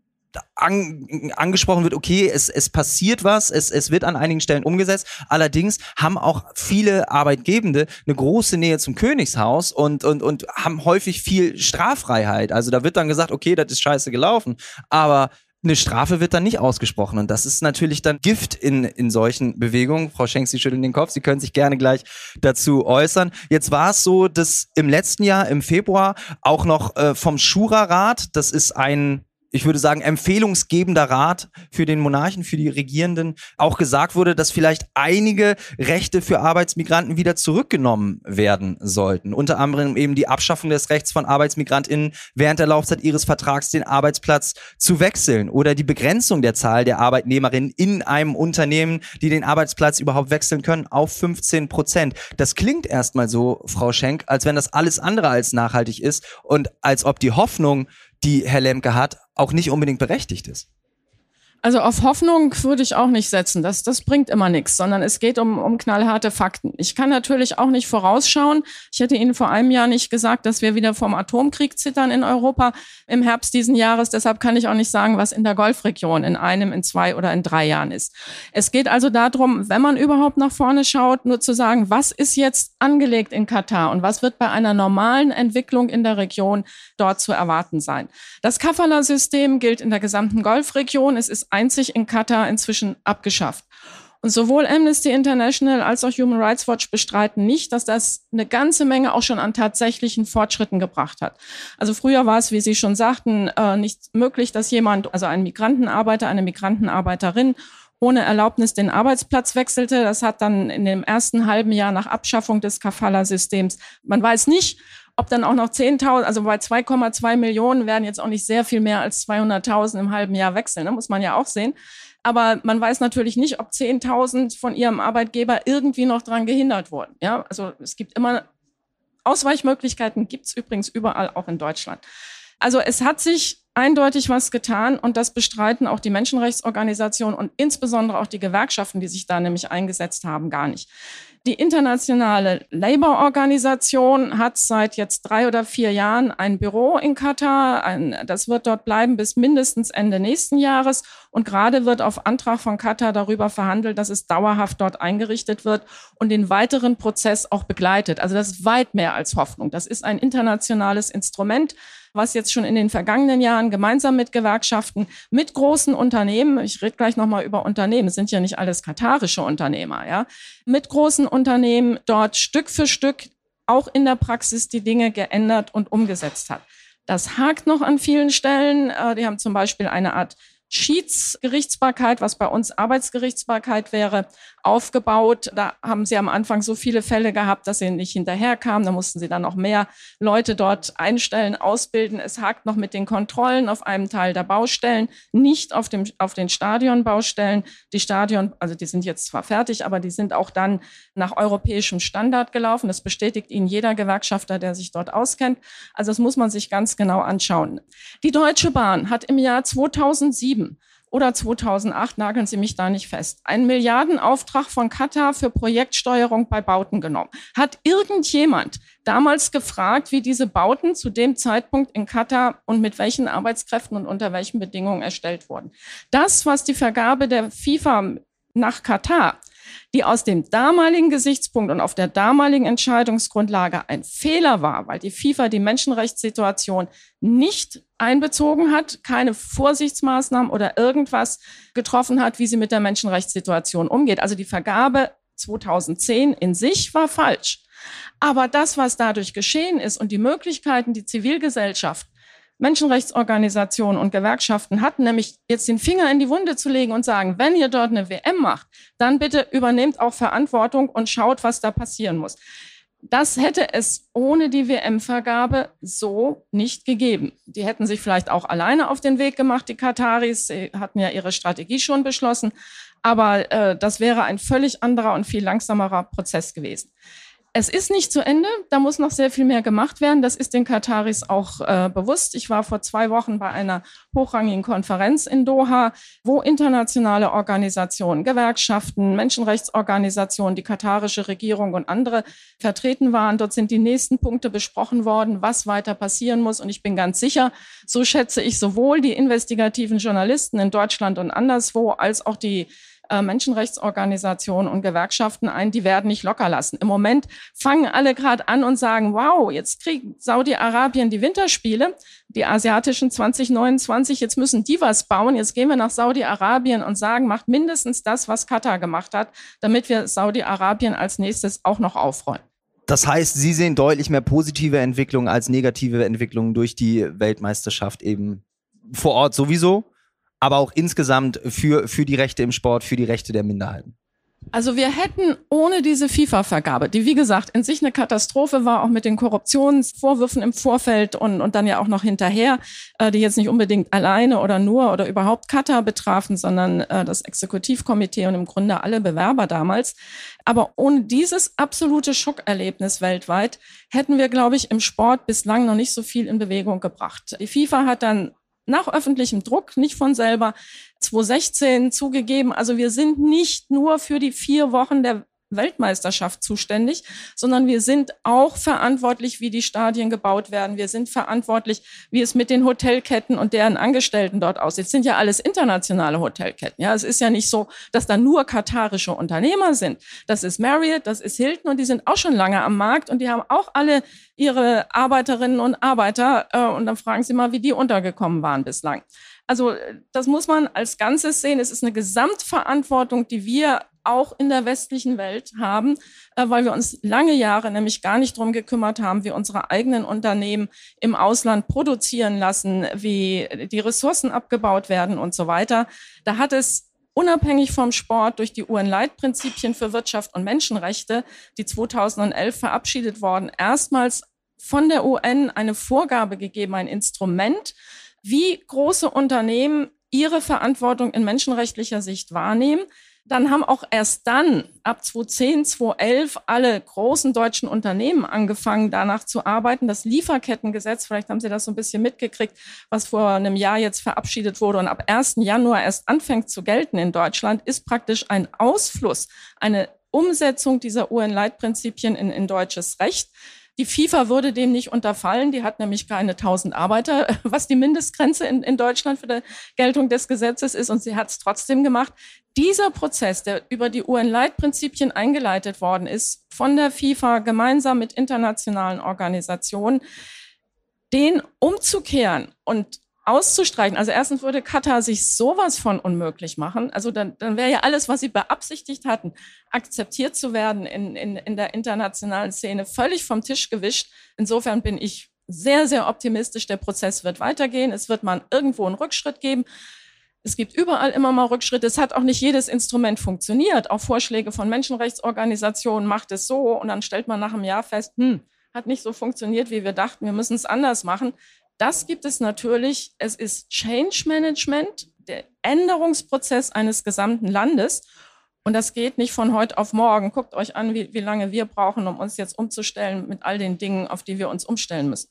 an, angesprochen wird, okay, es, es passiert was, es, es wird an einigen Stellen umgesetzt. Allerdings haben auch viele Arbeitgebende eine große Nähe zum Königshaus und, und, und haben häufig viel Straffreiheit. Also da wird dann gesagt, okay, das ist scheiße gelaufen, aber eine Strafe wird dann nicht ausgesprochen. Und das ist natürlich dann Gift in, in solchen Bewegungen. Frau Schenk, Sie schütteln den Kopf. Sie können sich gerne gleich dazu äußern. Jetzt war es so, dass im letzten Jahr, im Februar, auch noch äh, vom Schura-Rat, das ist ein ich würde sagen, empfehlungsgebender Rat für den Monarchen, für die Regierenden auch gesagt wurde, dass vielleicht einige Rechte für Arbeitsmigranten wieder zurückgenommen werden sollten. Unter anderem eben die Abschaffung des Rechts von ArbeitsmigrantInnen während der Laufzeit ihres Vertrags den Arbeitsplatz zu wechseln oder die Begrenzung der Zahl der Arbeitnehmerinnen in einem Unternehmen, die den Arbeitsplatz überhaupt wechseln können, auf 15 Prozent. Das klingt erstmal so, Frau Schenk, als wenn das alles andere als nachhaltig ist und als ob die Hoffnung, die Herr Lemke hat, auch nicht unbedingt berechtigt ist. Also auf Hoffnung würde ich auch nicht setzen. Das, das bringt immer nichts, sondern es geht um, um knallharte Fakten. Ich kann natürlich auch nicht vorausschauen. Ich hätte Ihnen vor einem Jahr nicht gesagt, dass wir wieder vom Atomkrieg zittern in Europa im Herbst diesen Jahres. Deshalb kann ich auch nicht sagen, was in der Golfregion in einem, in zwei oder in drei Jahren ist. Es geht also darum, wenn man überhaupt nach vorne schaut, nur zu sagen, was ist jetzt angelegt in Katar und was wird bei einer normalen Entwicklung in der Region dort zu erwarten sein. Das Kafala-System gilt in der gesamten Golfregion. Es ist einzig in Katar inzwischen abgeschafft. Und sowohl Amnesty International als auch Human Rights Watch bestreiten nicht, dass das eine ganze Menge auch schon an tatsächlichen Fortschritten gebracht hat. Also früher war es, wie Sie schon sagten, äh, nicht möglich, dass jemand, also ein Migrantenarbeiter, eine Migrantenarbeiterin ohne Erlaubnis den Arbeitsplatz wechselte. Das hat dann in dem ersten halben Jahr nach Abschaffung des Kafala-Systems, man weiß nicht, ob dann auch noch 10.000, also bei 2,2 Millionen werden jetzt auch nicht sehr viel mehr als 200.000 im halben Jahr wechseln, ne? muss man ja auch sehen. Aber man weiß natürlich nicht, ob 10.000 von ihrem Arbeitgeber irgendwie noch dran gehindert wurden. Ja, also es gibt immer Ausweichmöglichkeiten, gibt's übrigens überall, auch in Deutschland. Also es hat sich eindeutig was getan und das bestreiten auch die Menschenrechtsorganisationen und insbesondere auch die Gewerkschaften, die sich da nämlich eingesetzt haben, gar nicht. Die internationale Labour-Organisation hat seit jetzt drei oder vier Jahren ein Büro in Katar. Ein, das wird dort bleiben bis mindestens Ende nächsten Jahres. Und gerade wird auf Antrag von Katar darüber verhandelt, dass es dauerhaft dort eingerichtet wird und den weiteren Prozess auch begleitet. Also das ist weit mehr als Hoffnung. Das ist ein internationales Instrument, was jetzt schon in den vergangenen Jahren gemeinsam mit Gewerkschaften, mit großen Unternehmen, ich rede gleich nochmal über Unternehmen, es sind ja nicht alles katarische Unternehmer, ja, mit großen Unternehmen dort Stück für Stück auch in der Praxis die Dinge geändert und umgesetzt hat. Das hakt noch an vielen Stellen. Äh, die haben zum Beispiel eine Art Schiedsgerichtsbarkeit, was bei uns Arbeitsgerichtsbarkeit wäre. Aufgebaut. Da haben sie am Anfang so viele Fälle gehabt, dass sie nicht hinterherkamen. Da mussten sie dann noch mehr Leute dort einstellen, ausbilden. Es hakt noch mit den Kontrollen auf einem Teil der Baustellen, nicht auf, dem, auf den Stadionbaustellen. Die Stadion, also die sind jetzt zwar fertig, aber die sind auch dann nach europäischem Standard gelaufen. Das bestätigt Ihnen jeder Gewerkschafter, der sich dort auskennt. Also das muss man sich ganz genau anschauen. Die Deutsche Bahn hat im Jahr 2007 oder 2008, nageln Sie mich da nicht fest, einen Milliardenauftrag von Katar für Projektsteuerung bei Bauten genommen. Hat irgendjemand damals gefragt, wie diese Bauten zu dem Zeitpunkt in Katar und mit welchen Arbeitskräften und unter welchen Bedingungen erstellt wurden? Das, was die Vergabe der FIFA nach Katar die aus dem damaligen Gesichtspunkt und auf der damaligen Entscheidungsgrundlage ein Fehler war, weil die FIFA die Menschenrechtssituation nicht einbezogen hat, keine Vorsichtsmaßnahmen oder irgendwas getroffen hat, wie sie mit der Menschenrechtssituation umgeht. Also die Vergabe 2010 in sich war falsch. Aber das, was dadurch geschehen ist und die Möglichkeiten, die Zivilgesellschaft Menschenrechtsorganisationen und Gewerkschaften hatten, nämlich jetzt den Finger in die Wunde zu legen und sagen, wenn ihr dort eine WM macht, dann bitte übernehmt auch Verantwortung und schaut, was da passieren muss. Das hätte es ohne die WM-Vergabe so nicht gegeben. Die hätten sich vielleicht auch alleine auf den Weg gemacht, die Kataris. Sie hatten ja ihre Strategie schon beschlossen. Aber äh, das wäre ein völlig anderer und viel langsamerer Prozess gewesen. Es ist nicht zu Ende, da muss noch sehr viel mehr gemacht werden. Das ist den Kataris auch äh, bewusst. Ich war vor zwei Wochen bei einer hochrangigen Konferenz in Doha, wo internationale Organisationen, Gewerkschaften, Menschenrechtsorganisationen, die katarische Regierung und andere vertreten waren. Dort sind die nächsten Punkte besprochen worden, was weiter passieren muss. Und ich bin ganz sicher, so schätze ich sowohl die investigativen Journalisten in Deutschland und anderswo als auch die äh, Menschenrechtsorganisationen und Gewerkschaften ein, die werden nicht locker lassen. Im Moment fangen alle gerade an und sagen, wow, jetzt kriegt Saudi-Arabien die Winterspiele, die asiatischen 2029, jetzt müssen die was bauen. Jetzt gehen wir nach Saudi-Arabien und sagen, macht mindestens das, was Katar gemacht hat, damit wir Saudi-Arabien als nächstes auch noch aufräumen. Das heißt, Sie sehen deutlich mehr positive Entwicklungen als negative Entwicklungen durch die Weltmeisterschaft eben vor Ort sowieso aber auch insgesamt für, für die Rechte im Sport, für die Rechte der Minderheiten? Also wir hätten ohne diese FIFA-Vergabe, die wie gesagt in sich eine Katastrophe war, auch mit den Korruptionsvorwürfen im Vorfeld und, und dann ja auch noch hinterher, äh, die jetzt nicht unbedingt alleine oder nur oder überhaupt Katar betrafen, sondern äh, das Exekutivkomitee und im Grunde alle Bewerber damals. Aber ohne dieses absolute Schockerlebnis weltweit hätten wir, glaube ich, im Sport bislang noch nicht so viel in Bewegung gebracht. Die FIFA hat dann nach öffentlichem Druck, nicht von selber, 2016 zugegeben. Also wir sind nicht nur für die vier Wochen der Weltmeisterschaft zuständig, sondern wir sind auch verantwortlich, wie die Stadien gebaut werden. Wir sind verantwortlich, wie es mit den Hotelketten und deren Angestellten dort aussieht. Es sind ja alles internationale Hotelketten. Ja, es ist ja nicht so, dass da nur katarische Unternehmer sind. Das ist Marriott, das ist Hilton und die sind auch schon lange am Markt und die haben auch alle ihre Arbeiterinnen und Arbeiter. Äh, und dann fragen Sie mal, wie die untergekommen waren bislang. Also das muss man als Ganzes sehen. Es ist eine Gesamtverantwortung, die wir auch in der westlichen Welt haben, äh, weil wir uns lange Jahre nämlich gar nicht drum gekümmert haben, wie unsere eigenen Unternehmen im Ausland produzieren lassen, wie die Ressourcen abgebaut werden und so weiter. Da hat es unabhängig vom Sport durch die UN-Leitprinzipien für Wirtschaft und Menschenrechte, die 2011 verabschiedet worden, erstmals von der UN eine Vorgabe gegeben, ein Instrument, wie große Unternehmen ihre Verantwortung in menschenrechtlicher Sicht wahrnehmen. Dann haben auch erst dann, ab 2010, 2011, alle großen deutschen Unternehmen angefangen, danach zu arbeiten. Das Lieferkettengesetz, vielleicht haben Sie das so ein bisschen mitgekriegt, was vor einem Jahr jetzt verabschiedet wurde und ab 1. Januar erst anfängt zu gelten in Deutschland, ist praktisch ein Ausfluss, eine Umsetzung dieser UN-Leitprinzipien in, in deutsches Recht. Die FIFA würde dem nicht unterfallen. Die hat nämlich keine 1000 Arbeiter, was die Mindestgrenze in, in Deutschland für die Geltung des Gesetzes ist. Und sie hat es trotzdem gemacht. Dieser Prozess, der über die UN-Leitprinzipien eingeleitet worden ist, von der FIFA gemeinsam mit internationalen Organisationen, den umzukehren und auszustreichen. Also erstens würde Katar sich sowas von unmöglich machen. Also dann, dann wäre ja alles, was sie beabsichtigt hatten, akzeptiert zu werden in, in, in der internationalen Szene, völlig vom Tisch gewischt. Insofern bin ich sehr, sehr optimistisch. Der Prozess wird weitergehen. Es wird mal irgendwo einen Rückschritt geben. Es gibt überall immer mal Rückschritte. Es hat auch nicht jedes Instrument funktioniert. Auch Vorschläge von Menschenrechtsorganisationen macht es so und dann stellt man nach einem Jahr fest, hm, hat nicht so funktioniert, wie wir dachten. Wir müssen es anders machen. Das gibt es natürlich. Es ist Change Management, der Änderungsprozess eines gesamten Landes. Und das geht nicht von heute auf morgen. Guckt euch an, wie, wie lange wir brauchen, um uns jetzt umzustellen mit all den Dingen, auf die wir uns umstellen müssen.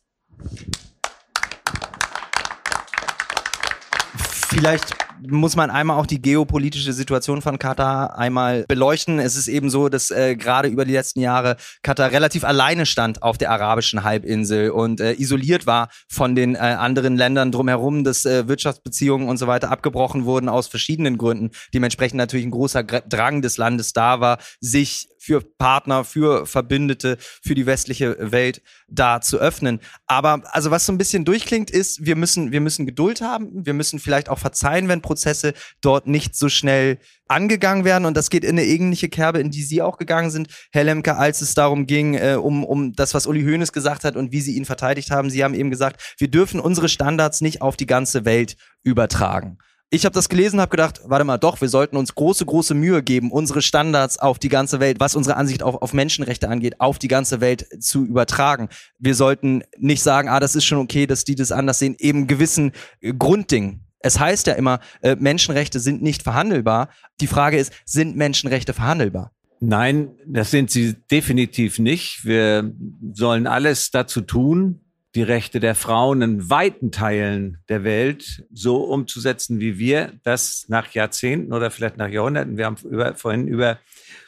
Vielleicht muss man einmal auch die geopolitische Situation von Katar einmal beleuchten. Es ist eben so, dass äh, gerade über die letzten Jahre Katar relativ alleine stand auf der arabischen Halbinsel und äh, isoliert war von den äh, anderen Ländern drumherum, dass äh, Wirtschaftsbeziehungen und so weiter abgebrochen wurden aus verschiedenen Gründen. Dementsprechend natürlich ein großer Drang des Landes da war, sich für Partner, für Verbündete, für die westliche Welt da zu öffnen. Aber also was so ein bisschen durchklingt, ist, wir müssen, wir müssen Geduld haben, wir müssen vielleicht auch verzeihen, wenn Prozesse dort nicht so schnell angegangen werden. Und das geht in eine ähnliche Kerbe, in die Sie auch gegangen sind, Herr Lemke, als es darum ging, äh, um, um das, was Uli Hoeneß gesagt hat und wie Sie ihn verteidigt haben. Sie haben eben gesagt, wir dürfen unsere Standards nicht auf die ganze Welt übertragen ich habe das gelesen, habe gedacht, warte mal, doch, wir sollten uns große, große Mühe geben, unsere Standards auf die ganze Welt, was unsere Ansicht auf, auf Menschenrechte angeht, auf die ganze Welt zu übertragen. Wir sollten nicht sagen, ah, das ist schon okay, dass die das anders sehen, eben gewissen äh, Grundding. Es heißt ja immer, äh, Menschenrechte sind nicht verhandelbar. Die Frage ist, sind Menschenrechte verhandelbar? Nein, das sind sie definitiv nicht. Wir sollen alles dazu tun, die Rechte der Frauen in weiten Teilen der Welt so umzusetzen, wie wir das nach Jahrzehnten oder vielleicht nach Jahrhunderten, wir haben über, vorhin über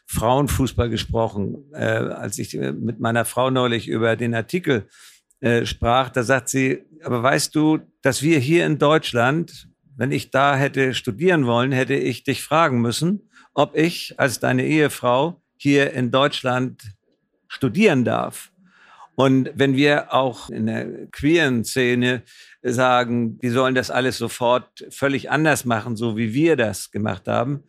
Frauenfußball gesprochen, äh, als ich mit meiner Frau neulich über den Artikel äh, sprach, da sagt sie, aber weißt du, dass wir hier in Deutschland, wenn ich da hätte studieren wollen, hätte ich dich fragen müssen, ob ich als deine Ehefrau hier in Deutschland studieren darf. Und wenn wir auch in der queeren Szene sagen, die sollen das alles sofort völlig anders machen, so wie wir das gemacht haben,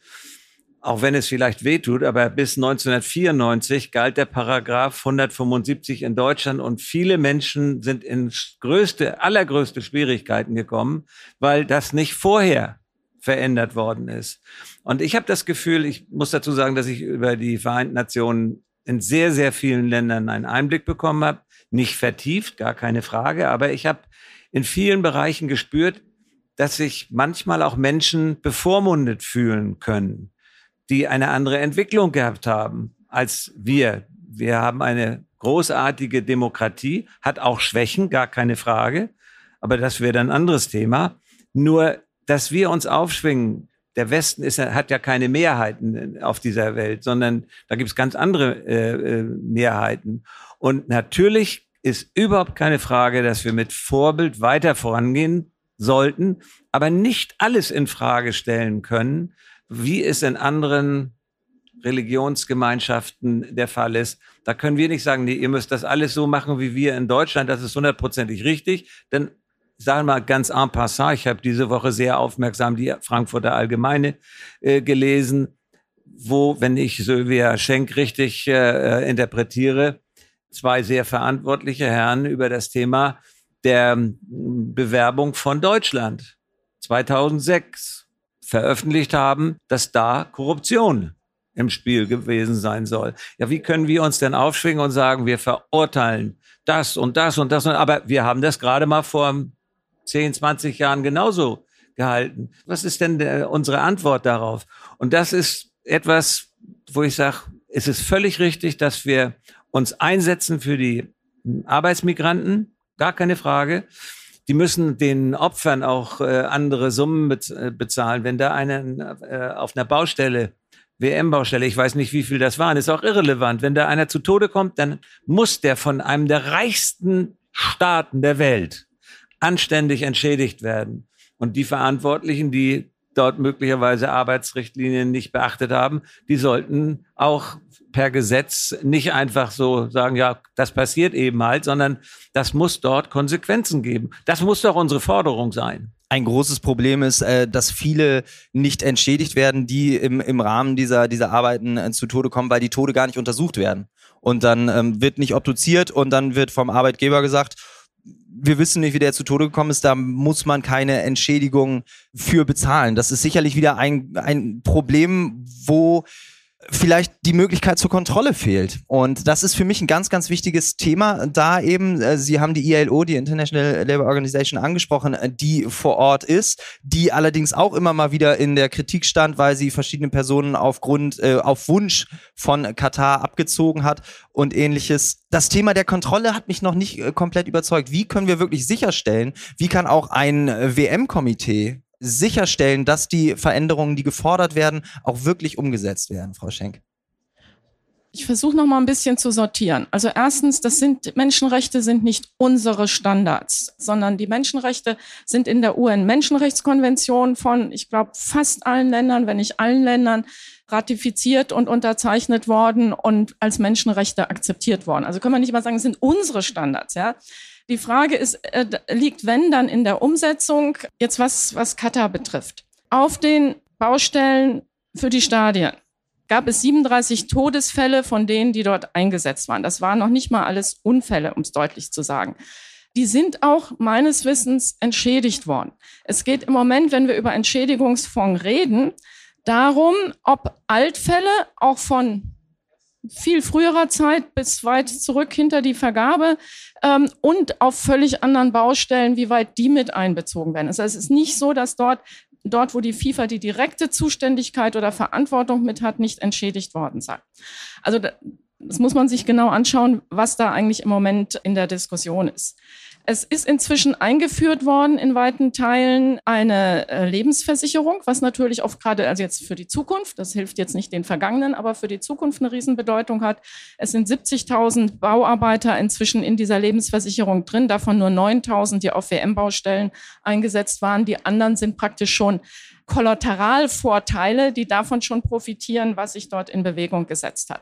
auch wenn es vielleicht wehtut, aber bis 1994 galt der Paragraph 175 in Deutschland und viele Menschen sind in größte, allergrößte Schwierigkeiten gekommen, weil das nicht vorher verändert worden ist. Und ich habe das Gefühl, ich muss dazu sagen, dass ich über die Vereinten Nationen in sehr, sehr vielen Ländern einen Einblick bekommen habe. Nicht vertieft, gar keine Frage, aber ich habe in vielen Bereichen gespürt, dass sich manchmal auch Menschen bevormundet fühlen können, die eine andere Entwicklung gehabt haben als wir. Wir haben eine großartige Demokratie, hat auch Schwächen, gar keine Frage, aber das wäre dann ein anderes Thema. Nur, dass wir uns aufschwingen, der Westen ist, hat ja keine Mehrheiten auf dieser Welt, sondern da gibt es ganz andere äh, äh, Mehrheiten. Und natürlich ist überhaupt keine Frage, dass wir mit Vorbild weiter vorangehen sollten, aber nicht alles in Frage stellen können, wie es in anderen Religionsgemeinschaften der Fall ist. Da können wir nicht sagen, nee, ihr müsst das alles so machen wie wir in Deutschland, das ist hundertprozentig richtig, denn sagen wir mal ganz en passant, ich habe diese Woche sehr aufmerksam die Frankfurter Allgemeine äh, gelesen, wo, wenn ich Sylvia Schenk richtig äh, äh interpretiere, zwei sehr verantwortliche Herren über das Thema der Bewerbung von Deutschland 2006 veröffentlicht haben, dass da Korruption im Spiel gewesen sein soll. Ja, wie können wir uns denn aufschwingen und sagen, wir verurteilen das und das und das, und, aber wir haben das gerade mal vor 10, 20 Jahren genauso gehalten. Was ist denn der, unsere Antwort darauf? Und das ist etwas, wo ich sage, es ist völlig richtig, dass wir uns einsetzen für die Arbeitsmigranten, gar keine Frage. Die müssen den Opfern auch äh, andere Summen äh, bezahlen. Wenn da einer äh, auf einer Baustelle WM-Baustelle, ich weiß nicht, wie viel das waren, ist auch irrelevant. Wenn da einer zu Tode kommt, dann muss der von einem der reichsten Staaten der Welt anständig entschädigt werden. Und die Verantwortlichen, die dort möglicherweise Arbeitsrichtlinien nicht beachtet haben, die sollten auch per Gesetz nicht einfach so sagen, ja, das passiert eben halt, sondern das muss dort Konsequenzen geben. Das muss doch unsere Forderung sein. Ein großes Problem ist, äh, dass viele nicht entschädigt werden, die im, im Rahmen dieser, dieser Arbeiten äh, zu Tode kommen, weil die Tode gar nicht untersucht werden. Und dann ähm, wird nicht obduziert und dann wird vom Arbeitgeber gesagt, wir wissen nicht, wie der zu Tode gekommen ist, da muss man keine Entschädigung für bezahlen. Das ist sicherlich wieder ein, ein Problem, wo vielleicht die Möglichkeit zur Kontrolle fehlt. Und das ist für mich ein ganz, ganz wichtiges Thema. Da eben, äh, Sie haben die ILO, die International Labour Organization, angesprochen, äh, die vor Ort ist, die allerdings auch immer mal wieder in der Kritik stand, weil sie verschiedene Personen aufgrund, äh, auf Wunsch von Katar abgezogen hat und ähnliches. Das Thema der Kontrolle hat mich noch nicht äh, komplett überzeugt. Wie können wir wirklich sicherstellen, wie kann auch ein WM-Komitee sicherstellen, dass die Veränderungen, die gefordert werden, auch wirklich umgesetzt werden, Frau Schenk? Ich versuche noch mal ein bisschen zu sortieren. Also erstens, das sind Menschenrechte sind nicht unsere Standards, sondern die Menschenrechte sind in der UN Menschenrechtskonvention von, ich glaube, fast allen Ländern, wenn nicht allen Ländern ratifiziert und unterzeichnet worden und als Menschenrechte akzeptiert worden. Also können wir nicht mal sagen, es sind unsere Standards, ja. Die Frage ist, äh, liegt wenn dann in der Umsetzung, jetzt was, was Katar betrifft. Auf den Baustellen für die Stadien gab es 37 Todesfälle von denen, die dort eingesetzt waren. Das waren noch nicht mal alles Unfälle, um es deutlich zu sagen. Die sind auch meines Wissens entschädigt worden. Es geht im Moment, wenn wir über Entschädigungsfonds reden, darum, ob Altfälle auch von viel früherer Zeit bis weit zurück hinter die Vergabe ähm, und auf völlig anderen Baustellen, wie weit die mit einbezogen werden. Also es ist nicht so, dass dort dort, wo die FIFA die direkte Zuständigkeit oder Verantwortung mit hat, nicht entschädigt worden sei. Also das muss man sich genau anschauen, was da eigentlich im Moment in der Diskussion ist. Es ist inzwischen eingeführt worden in weiten Teilen eine äh, Lebensversicherung, was natürlich auch gerade, also jetzt für die Zukunft, das hilft jetzt nicht den Vergangenen, aber für die Zukunft eine Riesenbedeutung hat. Es sind 70.000 Bauarbeiter inzwischen in dieser Lebensversicherung drin, davon nur 9.000, die auf WM-Baustellen eingesetzt waren. Die anderen sind praktisch schon Kollateralvorteile, die davon schon profitieren, was sich dort in Bewegung gesetzt hat.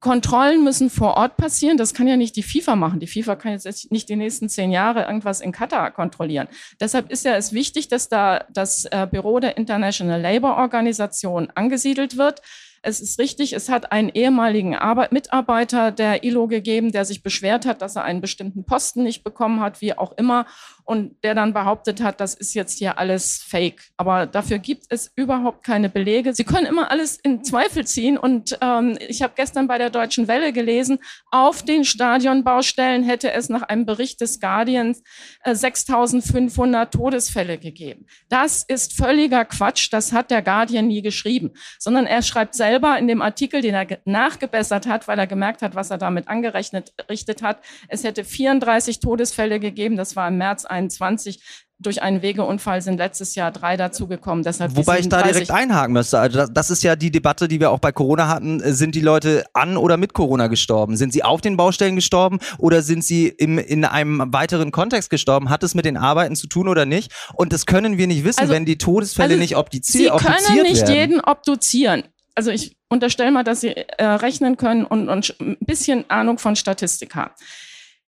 Kontrollen müssen vor Ort passieren. Das kann ja nicht die FIFA machen. Die FIFA kann jetzt nicht die nächsten zehn Jahre irgendwas in Katar kontrollieren. Deshalb ist ja es wichtig, dass da das äh, Büro der International Labour Organisation angesiedelt wird. Es ist richtig, es hat einen ehemaligen Arbeit Mitarbeiter der ILO gegeben, der sich beschwert hat, dass er einen bestimmten Posten nicht bekommen hat, wie auch immer und der dann behauptet hat, das ist jetzt hier alles Fake. Aber dafür gibt es überhaupt keine Belege. Sie können immer alles in Zweifel ziehen und ähm, ich habe gestern bei der Deutschen Welle gelesen, auf den Stadionbaustellen hätte es nach einem Bericht des Guardians äh, 6500 Todesfälle gegeben. Das ist völliger Quatsch, das hat der Guardian nie geschrieben, sondern er schreibt selber in dem Artikel, den er nachgebessert hat, weil er gemerkt hat, was er damit angerechnet richtet hat, es hätte 34 Todesfälle gegeben, das war im März 2021 durch einen Wegeunfall sind letztes Jahr drei dazugekommen. Deshalb Wobei ich da direkt einhaken müsste. Also das, das, ist ja die Debatte, die wir auch bei Corona hatten. Sind die Leute an oder mit Corona gestorben? Sind sie auf den Baustellen gestorben oder sind sie im, in einem weiteren Kontext gestorben? Hat es mit den Arbeiten zu tun oder nicht? Und das können wir nicht wissen, also, wenn die Todesfälle also nicht obduziert werden. Sie können nicht werden. jeden obduzieren. Also ich unterstelle mal, dass Sie äh, rechnen können und, und ein bisschen Ahnung von Statistik haben.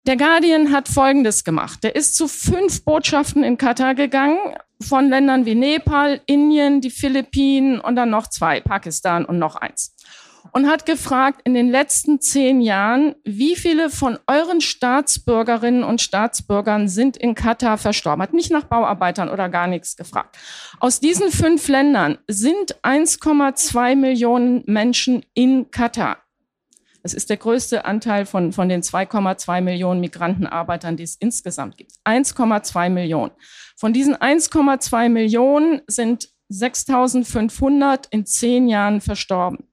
Der Guardian hat Folgendes gemacht. Der ist zu fünf Botschaften in Katar gegangen, von Ländern wie Nepal, Indien, die Philippinen und dann noch zwei, Pakistan und noch eins. Und hat gefragt, in den letzten zehn Jahren, wie viele von euren Staatsbürgerinnen und Staatsbürgern sind in Katar verstorben? Hat nicht nach Bauarbeitern oder gar nichts gefragt. Aus diesen fünf Ländern sind 1,2 Millionen Menschen in Katar. Das ist der größte Anteil von, von den 2,2 Millionen Migrantenarbeitern, die es insgesamt gibt. 1,2 Millionen. Von diesen 1,2 Millionen sind 6.500 in zehn Jahren verstorben.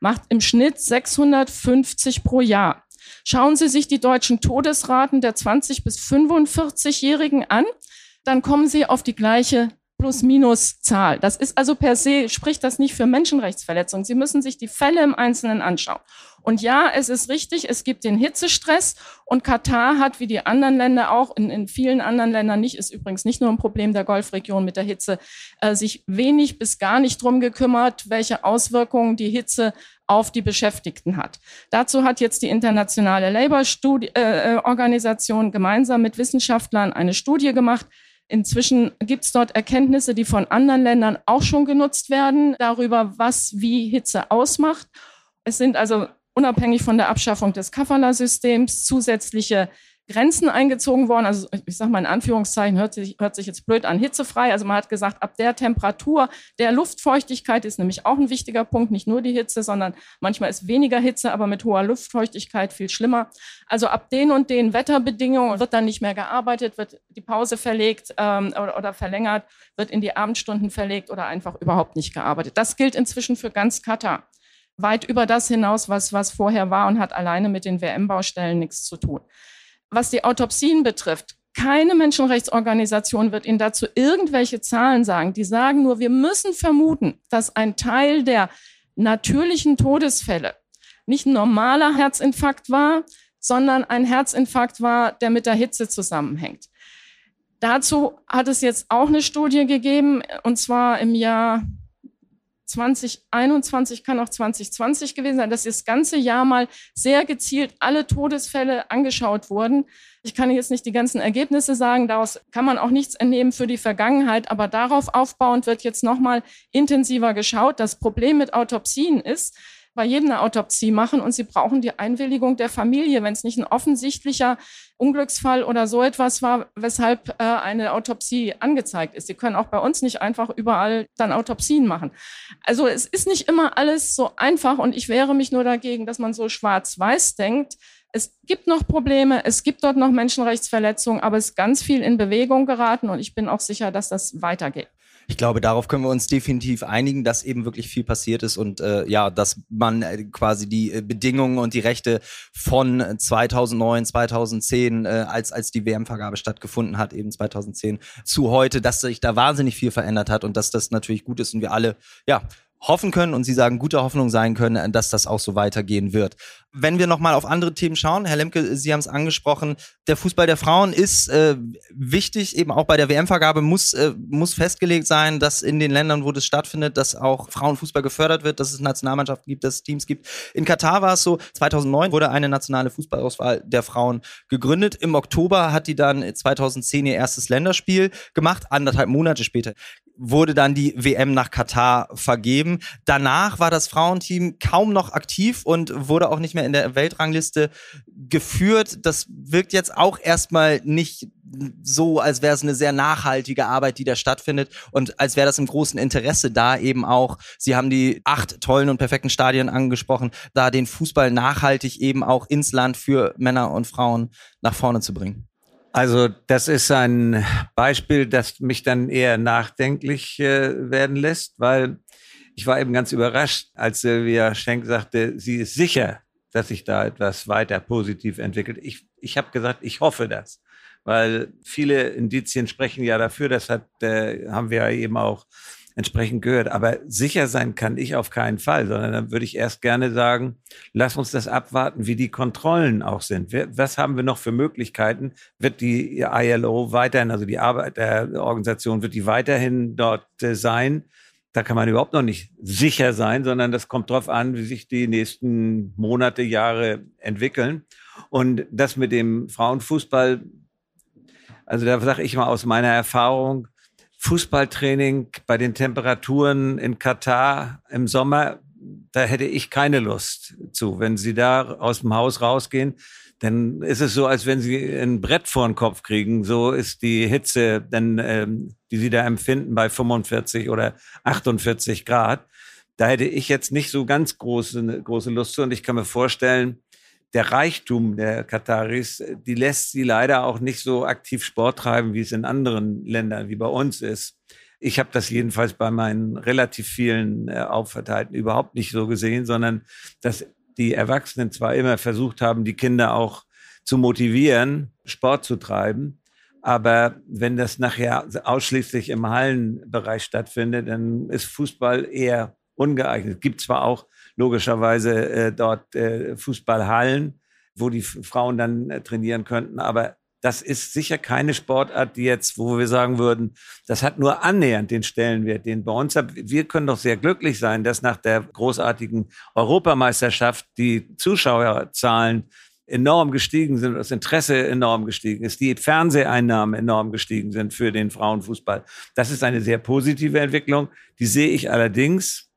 Macht im Schnitt 650 pro Jahr. Schauen Sie sich die deutschen Todesraten der 20 bis 45-Jährigen an, dann kommen Sie auf die gleiche Plus-Minus-Zahl. Das ist also per se, spricht das nicht für Menschenrechtsverletzungen. Sie müssen sich die Fälle im Einzelnen anschauen. Und ja, es ist richtig, es gibt den Hitzestress und Katar hat wie die anderen Länder auch, in, in vielen anderen Ländern nicht, ist übrigens nicht nur ein Problem der Golfregion mit der Hitze, äh, sich wenig bis gar nicht drum gekümmert, welche Auswirkungen die Hitze auf die Beschäftigten hat. Dazu hat jetzt die internationale Labour-Organisation äh, gemeinsam mit Wissenschaftlern eine Studie gemacht. Inzwischen gibt es dort Erkenntnisse, die von anderen Ländern auch schon genutzt werden, darüber, was wie Hitze ausmacht. Es sind also unabhängig von der Abschaffung des Kafala-Systems zusätzliche Grenzen eingezogen worden. Also ich sage mal in Anführungszeichen, hört sich, hört sich jetzt blöd an, hitzefrei. Also man hat gesagt, ab der Temperatur der Luftfeuchtigkeit ist nämlich auch ein wichtiger Punkt, nicht nur die Hitze, sondern manchmal ist weniger Hitze, aber mit hoher Luftfeuchtigkeit viel schlimmer. Also ab den und den Wetterbedingungen wird dann nicht mehr gearbeitet, wird die Pause verlegt ähm, oder, oder verlängert, wird in die Abendstunden verlegt oder einfach überhaupt nicht gearbeitet. Das gilt inzwischen für ganz Katar weit über das hinaus, was, was vorher war und hat alleine mit den WM-Baustellen nichts zu tun was die Autopsien betrifft, keine Menschenrechtsorganisation wird Ihnen dazu irgendwelche Zahlen sagen. Die sagen nur, wir müssen vermuten, dass ein Teil der natürlichen Todesfälle nicht ein normaler Herzinfarkt war, sondern ein Herzinfarkt war, der mit der Hitze zusammenhängt. Dazu hat es jetzt auch eine Studie gegeben, und zwar im Jahr 2021 kann auch 2020 gewesen sein, dass das ganze Jahr mal sehr gezielt alle Todesfälle angeschaut wurden. Ich kann jetzt nicht die ganzen Ergebnisse sagen, daraus kann man auch nichts entnehmen für die Vergangenheit, aber darauf aufbauend wird jetzt nochmal intensiver geschaut. Das Problem mit Autopsien ist, bei jedem eine Autopsie machen und sie brauchen die Einwilligung der Familie, wenn es nicht ein offensichtlicher Unglücksfall oder so etwas war, weshalb äh, eine Autopsie angezeigt ist. Sie können auch bei uns nicht einfach überall dann Autopsien machen. Also es ist nicht immer alles so einfach und ich wehre mich nur dagegen, dass man so schwarz-weiß denkt. Es gibt noch Probleme, es gibt dort noch Menschenrechtsverletzungen, aber es ist ganz viel in Bewegung geraten und ich bin auch sicher, dass das weitergeht ich glaube, darauf können wir uns definitiv einigen, dass eben wirklich viel passiert ist und äh, ja, dass man äh, quasi die äh, Bedingungen und die Rechte von 2009, 2010, äh, als als die WM-Vergabe stattgefunden hat, eben 2010 zu heute, dass sich da wahnsinnig viel verändert hat und dass das natürlich gut ist und wir alle ja hoffen können und Sie sagen, gute Hoffnung sein können, dass das auch so weitergehen wird. Wenn wir nochmal auf andere Themen schauen, Herr Lemke, Sie haben es angesprochen, der Fußball der Frauen ist äh, wichtig, eben auch bei der WM-Vergabe muss, äh, muss festgelegt sein, dass in den Ländern, wo das stattfindet, dass auch Frauenfußball gefördert wird, dass es Nationalmannschaften gibt, dass es Teams gibt. In Katar war es so, 2009 wurde eine nationale Fußballauswahl der Frauen gegründet. Im Oktober hat die dann 2010 ihr erstes Länderspiel gemacht, anderthalb Monate später wurde dann die WM nach Katar vergeben. Danach war das Frauenteam kaum noch aktiv und wurde auch nicht mehr in der Weltrangliste geführt. Das wirkt jetzt auch erstmal nicht so, als wäre es eine sehr nachhaltige Arbeit, die da stattfindet und als wäre das im großen Interesse da eben auch, Sie haben die acht tollen und perfekten Stadien angesprochen, da den Fußball nachhaltig eben auch ins Land für Männer und Frauen nach vorne zu bringen. Also das ist ein Beispiel, das mich dann eher nachdenklich äh, werden lässt, weil ich war eben ganz überrascht, als Silvia Schenk sagte, sie ist sicher, dass sich da etwas weiter positiv entwickelt. Ich, ich habe gesagt, ich hoffe das, weil viele Indizien sprechen ja dafür. Das hat, äh, haben wir ja eben auch entsprechend gehört. Aber sicher sein kann ich auf keinen Fall, sondern dann würde ich erst gerne sagen, lass uns das abwarten, wie die Kontrollen auch sind. Was haben wir noch für Möglichkeiten? Wird die ILO weiterhin, also die Arbeiterorganisation, wird die weiterhin dort äh, sein? Da kann man überhaupt noch nicht sicher sein, sondern das kommt darauf an, wie sich die nächsten Monate, Jahre entwickeln. Und das mit dem Frauenfußball, also da sage ich mal aus meiner Erfahrung, Fußballtraining bei den Temperaturen in Katar im Sommer, da hätte ich keine Lust zu. Wenn Sie da aus dem Haus rausgehen, dann ist es so, als wenn Sie ein Brett vor den Kopf kriegen. So ist die Hitze, dann, ähm, die Sie da empfinden bei 45 oder 48 Grad. Da hätte ich jetzt nicht so ganz große, große Lust zu. Und ich kann mir vorstellen, der Reichtum der Kataris, die lässt sie leider auch nicht so aktiv Sport treiben, wie es in anderen Ländern wie bei uns ist. Ich habe das jedenfalls bei meinen relativ vielen äh, Aufverteilten überhaupt nicht so gesehen, sondern dass die Erwachsenen zwar immer versucht haben, die Kinder auch zu motivieren, Sport zu treiben, aber wenn das nachher ausschließlich im Hallenbereich stattfindet, dann ist Fußball eher ungeeignet. Es gibt zwar auch logischerweise äh, dort äh, Fußballhallen, wo die Frauen dann äh, trainieren könnten. Aber das ist sicher keine Sportart, die jetzt, wo wir sagen würden, das hat nur annähernd den Stellenwert, den bei uns hat. Wir können doch sehr glücklich sein, dass nach der großartigen Europameisterschaft die Zuschauerzahlen enorm gestiegen sind, das Interesse enorm gestiegen ist, die Fernseheinnahmen enorm gestiegen sind für den Frauenfußball. Das ist eine sehr positive Entwicklung. Die sehe ich allerdings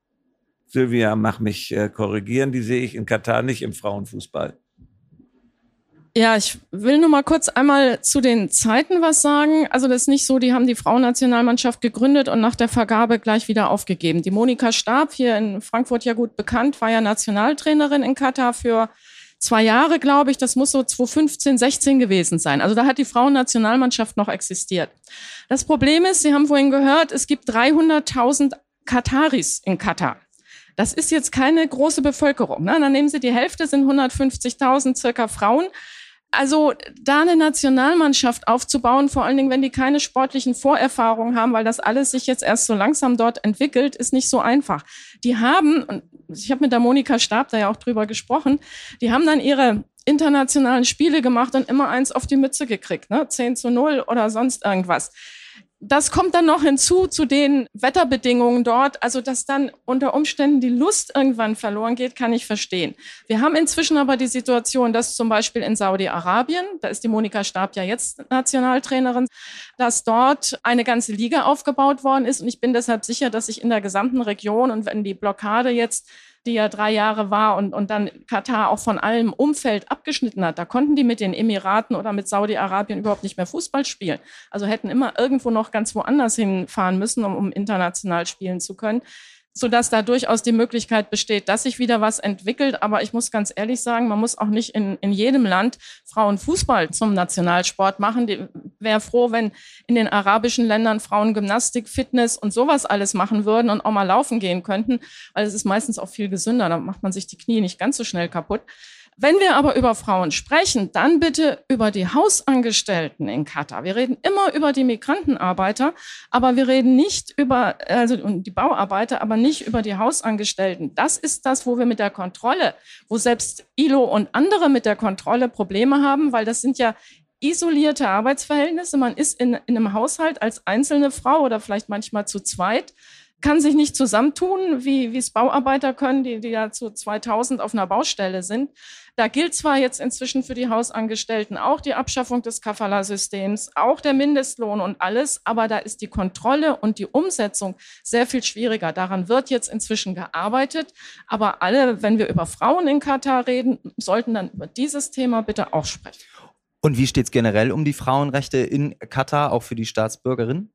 Silvia, mach mich äh, korrigieren, die sehe ich in Katar nicht im Frauenfußball. Ja, ich will nur mal kurz einmal zu den Zeiten was sagen. Also das ist nicht so, die haben die Frauennationalmannschaft gegründet und nach der Vergabe gleich wieder aufgegeben. Die Monika Stab, hier in Frankfurt ja gut bekannt, war ja Nationaltrainerin in Katar für zwei Jahre, glaube ich. Das muss so 2015, 16 gewesen sein. Also da hat die Frauennationalmannschaft noch existiert. Das Problem ist, Sie haben vorhin gehört, es gibt 300.000 Kataris in Katar. Das ist jetzt keine große Bevölkerung. Ne? Dann nehmen Sie die Hälfte, sind 150.000 circa Frauen. Also da eine Nationalmannschaft aufzubauen, vor allen Dingen, wenn die keine sportlichen Vorerfahrungen haben, weil das alles sich jetzt erst so langsam dort entwickelt, ist nicht so einfach. Die haben, und ich habe mit der Monika Stab da ja auch drüber gesprochen, die haben dann ihre internationalen Spiele gemacht und immer eins auf die Mütze gekriegt, ne? 10 zu 0 oder sonst irgendwas das kommt dann noch hinzu zu den Wetterbedingungen dort. Also, dass dann unter Umständen die Lust irgendwann verloren geht, kann ich verstehen. Wir haben inzwischen aber die Situation, dass zum Beispiel in Saudi-Arabien, da ist die Monika Stab ja jetzt Nationaltrainerin, dass dort eine ganze Liga aufgebaut worden ist. Und ich bin deshalb sicher, dass sich in der gesamten Region und wenn die Blockade jetzt die ja drei Jahre war und, und dann Katar auch von allem Umfeld abgeschnitten hat. Da konnten die mit den Emiraten oder mit Saudi-Arabien überhaupt nicht mehr Fußball spielen. Also hätten immer irgendwo noch ganz woanders hinfahren müssen, um, um international spielen zu können so dass da durchaus die Möglichkeit besteht, dass sich wieder was entwickelt. Aber ich muss ganz ehrlich sagen, man muss auch nicht in, in jedem Land Frauenfußball zum Nationalsport machen. Die wäre froh, wenn in den arabischen Ländern Frauen Gymnastik, Fitness und sowas alles machen würden und auch mal laufen gehen könnten, weil es ist meistens auch viel gesünder. Da macht man sich die Knie nicht ganz so schnell kaputt. Wenn wir aber über Frauen sprechen, dann bitte über die Hausangestellten in Katar. Wir reden immer über die Migrantenarbeiter, aber wir reden nicht über, also die Bauarbeiter, aber nicht über die Hausangestellten. Das ist das, wo wir mit der Kontrolle, wo selbst ILO und andere mit der Kontrolle Probleme haben, weil das sind ja isolierte Arbeitsverhältnisse. Man ist in, in einem Haushalt als einzelne Frau oder vielleicht manchmal zu zweit kann sich nicht zusammentun, wie es Bauarbeiter können, die, die ja zu 2000 auf einer Baustelle sind. Da gilt zwar jetzt inzwischen für die Hausangestellten auch die Abschaffung des Kafala-Systems, auch der Mindestlohn und alles, aber da ist die Kontrolle und die Umsetzung sehr viel schwieriger. Daran wird jetzt inzwischen gearbeitet, aber alle, wenn wir über Frauen in Katar reden, sollten dann über dieses Thema bitte auch sprechen. Und wie steht es generell um die Frauenrechte in Katar, auch für die Staatsbürgerinnen?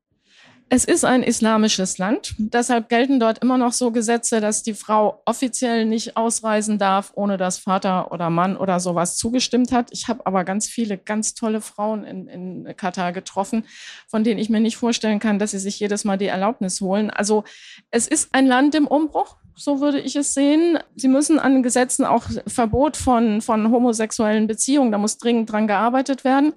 Es ist ein islamisches Land. Deshalb gelten dort immer noch so Gesetze, dass die Frau offiziell nicht ausreisen darf, ohne dass Vater oder Mann oder sowas zugestimmt hat. Ich habe aber ganz viele ganz tolle Frauen in, in Katar getroffen, von denen ich mir nicht vorstellen kann, dass sie sich jedes Mal die Erlaubnis holen. Also es ist ein Land im Umbruch. So würde ich es sehen. Sie müssen an Gesetzen auch Verbot von, von homosexuellen Beziehungen, da muss dringend dran gearbeitet werden.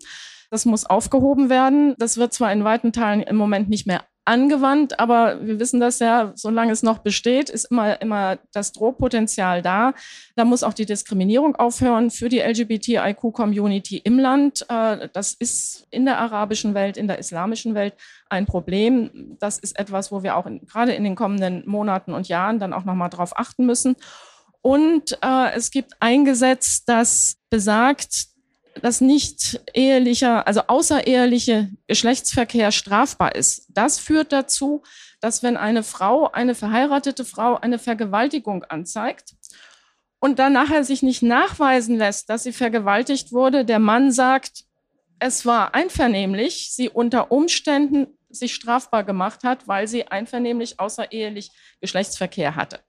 Das muss aufgehoben werden. Das wird zwar in weiten Teilen im Moment nicht mehr angewandt, aber wir wissen das ja, solange es noch besteht, ist immer, immer das Drohpotenzial da. Da muss auch die Diskriminierung aufhören für die LGBTIQ-Community im Land. Äh, das ist in der arabischen Welt, in der islamischen Welt ein Problem. Das ist etwas, wo wir auch in, gerade in den kommenden Monaten und Jahren dann auch nochmal drauf achten müssen. Und äh, es gibt ein Gesetz, das besagt, dass nicht ehelicher, also außereheliche Geschlechtsverkehr strafbar ist. Das führt dazu, dass wenn eine Frau, eine verheiratete Frau eine Vergewaltigung anzeigt und dann nachher sich nicht nachweisen lässt, dass sie vergewaltigt wurde, der Mann sagt, es war einvernehmlich, sie unter Umständen sich strafbar gemacht hat, weil sie einvernehmlich außerehelich Geschlechtsverkehr hatte.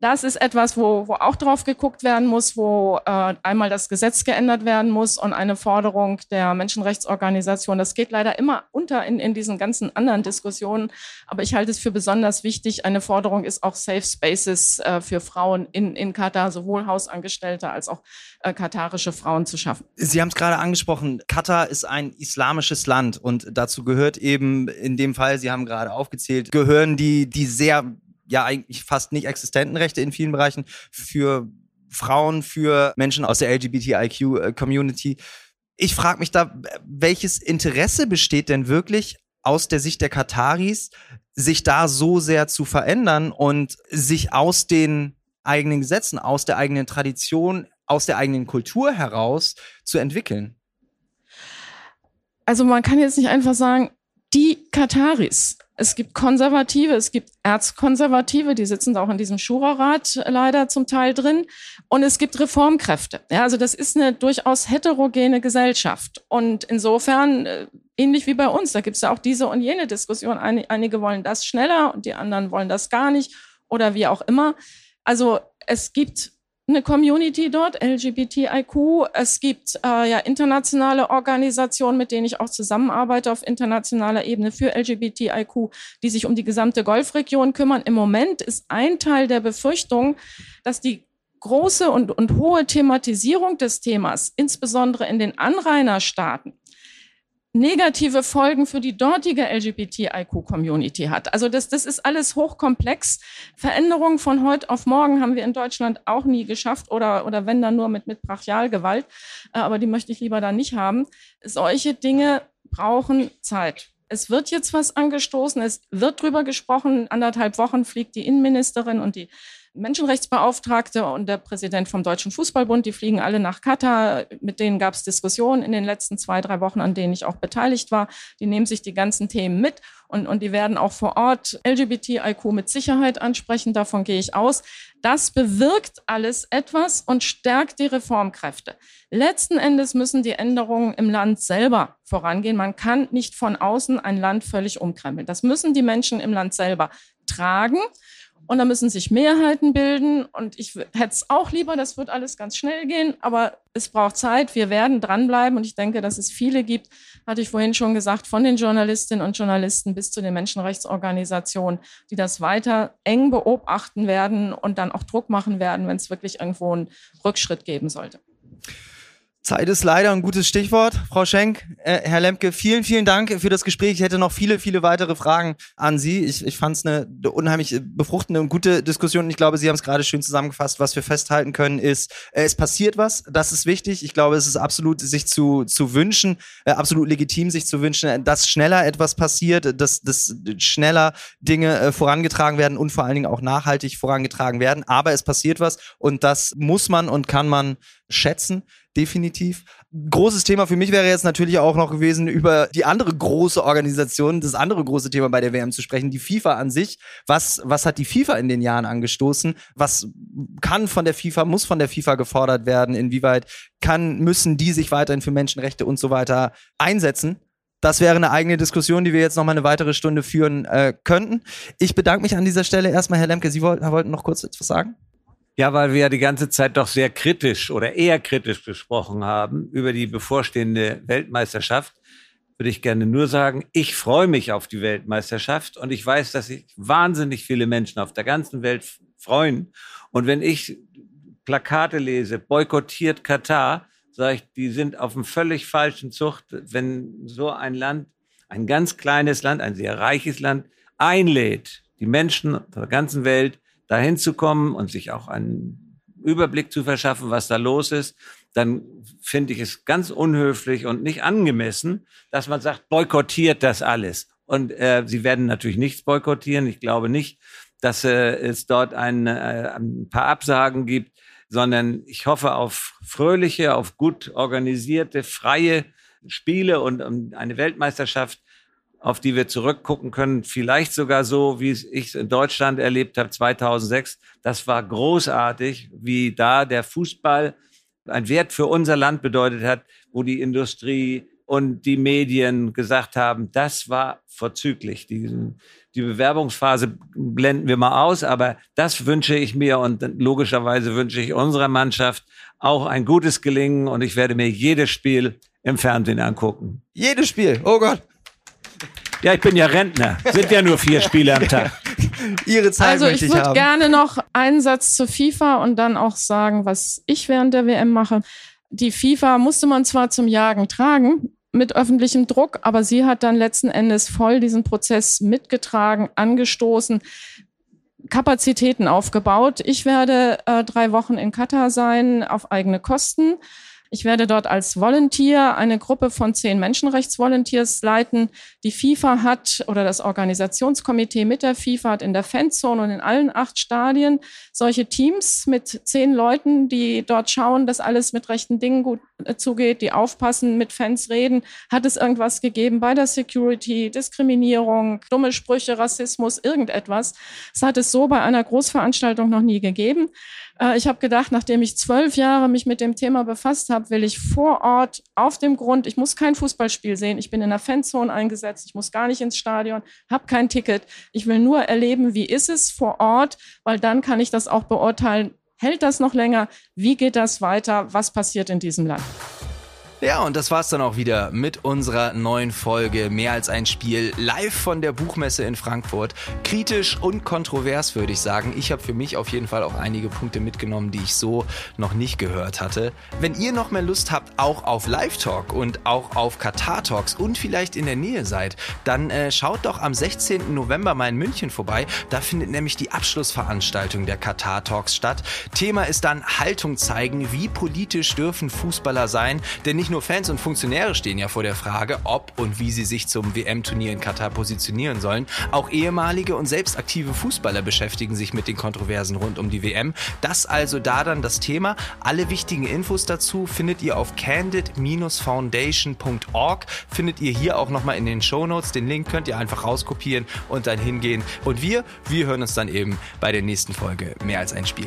Das ist etwas, wo, wo auch drauf geguckt werden muss, wo äh, einmal das Gesetz geändert werden muss und eine Forderung der Menschenrechtsorganisation. Das geht leider immer unter in, in diesen ganzen anderen Diskussionen. Aber ich halte es für besonders wichtig. Eine Forderung ist auch Safe Spaces äh, für Frauen in, in Katar, sowohl Hausangestellte als auch äh, katarische Frauen zu schaffen. Sie haben es gerade angesprochen. Katar ist ein islamisches Land und dazu gehört eben in dem Fall, Sie haben gerade aufgezählt, gehören die, die sehr ja eigentlich fast nicht existenten Rechte in vielen Bereichen für Frauen, für Menschen aus der LGBTIQ-Community. Ich frage mich da, welches Interesse besteht denn wirklich aus der Sicht der Kataris, sich da so sehr zu verändern und sich aus den eigenen Gesetzen, aus der eigenen Tradition, aus der eigenen Kultur heraus zu entwickeln? Also man kann jetzt nicht einfach sagen, die Kataris Es gibt Konservative, es gibt Erzkonservative, die sitzen auch in diesem Schurerrat leider zum Teil drin. Und es gibt Reformkräfte. Ja, also das ist eine durchaus heterogene Gesellschaft. Und insofern, äh, ähnlich wie bei uns, da gibt es ja auch diese und jene Diskussion. Einige wollen das schneller und die anderen wollen das gar nicht oder wie auch immer. Also es gibt eine Community dort, LGBTIQ. Es gibt äh, ja internationale Organisationen, mit denen ich auch zusammenarbeite auf internationaler Ebene für LGBTIQ, die sich um die gesamte Golfregion kümmern. Im Moment ist ein Teil der Befürchtung, dass die große und, und hohe Thematisierung des Themas, insbesondere in den Anrainerstaaten, negative Folgen für die dortige LGBTIQ-Community hat. Also das, das ist alles hochkomplex. Veränderungen von heute auf morgen haben wir in Deutschland auch nie geschafft oder, oder wenn dann nur mit, mit Brachialgewalt. Äh, aber die möchte ich lieber da nicht haben. Solche Dinge brauchen Zeit. Es wird jetzt was angestoßen, es wird drüber gesprochen. Anderthalb Wochen fliegt die Innenministerin und die Menschenrechtsbeauftragte und der Präsident vom Deutschen Fußballbund, die fliegen alle nach Katar. Mit denen gab es Diskussionen in den letzten zwei, drei Wochen, an denen ich auch beteiligt war. Die nehmen sich die ganzen Themen mit und, und die werden auch vor Ort LGBTIQ mit Sicherheit ansprechen. Davon gehe ich aus. Das bewirkt alles etwas und stärkt die Reformkräfte. Letzten Endes müssen die Änderungen im Land selber vorangehen. Man kann nicht von außen ein Land völlig umkrempeln. Das müssen die Menschen im Land selber tragen. Und da müssen sich Mehrheiten bilden. Und ich hätte es auch lieber, das wird alles ganz schnell gehen, aber es braucht Zeit. Wir werden dranbleiben. Und ich denke, dass es viele gibt, hatte ich vorhin schon gesagt, von den Journalistinnen und Journalisten bis zu den Menschenrechtsorganisationen, die das weiter eng beobachten werden und dann auch Druck machen werden, wenn es wirklich irgendwo einen Rückschritt geben sollte. Zeit ist leider ein gutes Stichwort, Frau Schenk. Äh, Herr Lemke, vielen, vielen Dank für das Gespräch. Ich hätte noch viele, viele weitere Fragen an Sie. Ich, ich fand es eine unheimlich befruchtende und gute Diskussion. Ich glaube, Sie haben es gerade schön zusammengefasst. Was wir festhalten können, ist, äh, es passiert was. Das ist wichtig. Ich glaube, es ist absolut sich zu, zu wünschen, äh, absolut legitim, sich zu wünschen, dass schneller etwas passiert, dass, dass schneller Dinge äh, vorangetragen werden und vor allen Dingen auch nachhaltig vorangetragen werden. Aber es passiert was und das muss man und kann man schätzen definitiv. Großes Thema für mich wäre jetzt natürlich auch noch gewesen, über die andere große Organisation, das andere große Thema bei der WM zu sprechen, die FIFA an sich. Was, was hat die FIFA in den Jahren angestoßen? Was kann von der FIFA, muss von der FIFA gefordert werden? Inwieweit kann, müssen die sich weiterhin für Menschenrechte und so weiter einsetzen? Das wäre eine eigene Diskussion, die wir jetzt noch mal eine weitere Stunde führen äh, könnten. Ich bedanke mich an dieser Stelle erstmal, Herr Lemke. Sie wollten, wollten noch kurz etwas sagen? Ja, weil wir ja die ganze Zeit doch sehr kritisch oder eher kritisch gesprochen haben über die bevorstehende Weltmeisterschaft, würde ich gerne nur sagen, ich freue mich auf die Weltmeisterschaft und ich weiß, dass sich wahnsinnig viele Menschen auf der ganzen Welt freuen. Und wenn ich Plakate lese, boykottiert Katar, sage ich, die sind auf einem völlig falschen Zucht, wenn so ein Land, ein ganz kleines Land, ein sehr reiches Land, einlädt, die Menschen der ganzen Welt dahin zu kommen und sich auch einen Überblick zu verschaffen, was da los ist, dann finde ich es ganz unhöflich und nicht angemessen, dass man sagt, boykottiert das alles. Und äh, sie werden natürlich nichts boykottieren. Ich glaube nicht, dass äh, es dort ein, äh, ein paar Absagen gibt, sondern ich hoffe auf fröhliche, auf gut organisierte, freie Spiele und um eine Weltmeisterschaft, auf die wir zurückgucken können. Vielleicht sogar so, wie ich es in Deutschland erlebt habe, 2006. Das war großartig, wie da der Fußball ein Wert für unser Land bedeutet hat, wo die Industrie und die Medien gesagt haben, das war vorzüglich. Die, die Bewerbungsphase blenden wir mal aus, aber das wünsche ich mir und logischerweise wünsche ich unserer Mannschaft auch ein gutes Gelingen und ich werde mir jedes Spiel im Fernsehen angucken. Jedes Spiel, oh Gott. Ja, ich bin ja Rentner. Sind ja nur vier Spiele am Tag. Ihre Zeit also ich, ich würde gerne noch einen Satz zur FIFA und dann auch sagen, was ich während der WM mache. Die FIFA musste man zwar zum Jagen tragen mit öffentlichem Druck, aber sie hat dann letzten Endes voll diesen Prozess mitgetragen, angestoßen. Kapazitäten aufgebaut. Ich werde äh, drei Wochen in Katar sein auf eigene Kosten. Ich werde dort als Volunteer eine Gruppe von zehn Menschenrechtsvolunteers leiten. Die FIFA hat oder das Organisationskomitee mit der FIFA hat in der Fanzone und in allen acht Stadien solche Teams mit zehn Leuten, die dort schauen, dass alles mit rechten Dingen gut äh, zugeht, die aufpassen, mit Fans reden. Hat es irgendwas gegeben bei der Security, Diskriminierung, dumme Sprüche, Rassismus, irgendetwas? Es hat es so bei einer Großveranstaltung noch nie gegeben. Äh, ich habe gedacht, nachdem ich zwölf Jahre mich mit dem Thema befasst habe, will ich vor Ort auf dem Grund, ich muss kein Fußballspiel sehen, ich bin in der Fanzone eingesetzt, ich muss gar nicht ins Stadion, habe kein Ticket. Ich will nur erleben, wie ist es vor Ort, weil dann kann ich das auch beurteilen. Hält das noch länger? Wie geht das weiter? Was passiert in diesem Land? Ja, und das war's dann auch wieder mit unserer neuen Folge Mehr als ein Spiel live von der Buchmesse in Frankfurt. Kritisch und kontrovers würde ich sagen. Ich habe für mich auf jeden Fall auch einige Punkte mitgenommen, die ich so noch nicht gehört hatte. Wenn ihr noch mehr Lust habt, auch auf Live Talk und auch auf Katar Talks und vielleicht in der Nähe seid, dann äh, schaut doch am 16. November mal in München vorbei. Da findet nämlich die Abschlussveranstaltung der Katar Talks statt. Thema ist dann Haltung zeigen, wie politisch dürfen Fußballer sein, denn nicht nicht nur Fans und Funktionäre stehen ja vor der Frage, ob und wie sie sich zum WM-Turnier in Katar positionieren sollen. Auch ehemalige und selbst aktive Fußballer beschäftigen sich mit den Kontroversen rund um die WM. Das also da dann das Thema. Alle wichtigen Infos dazu findet ihr auf candid-foundation.org. Findet ihr hier auch nochmal in den Show Notes. Den Link könnt ihr einfach rauskopieren und dann hingehen. Und wir, wir hören uns dann eben bei der nächsten Folge mehr als ein Spiel.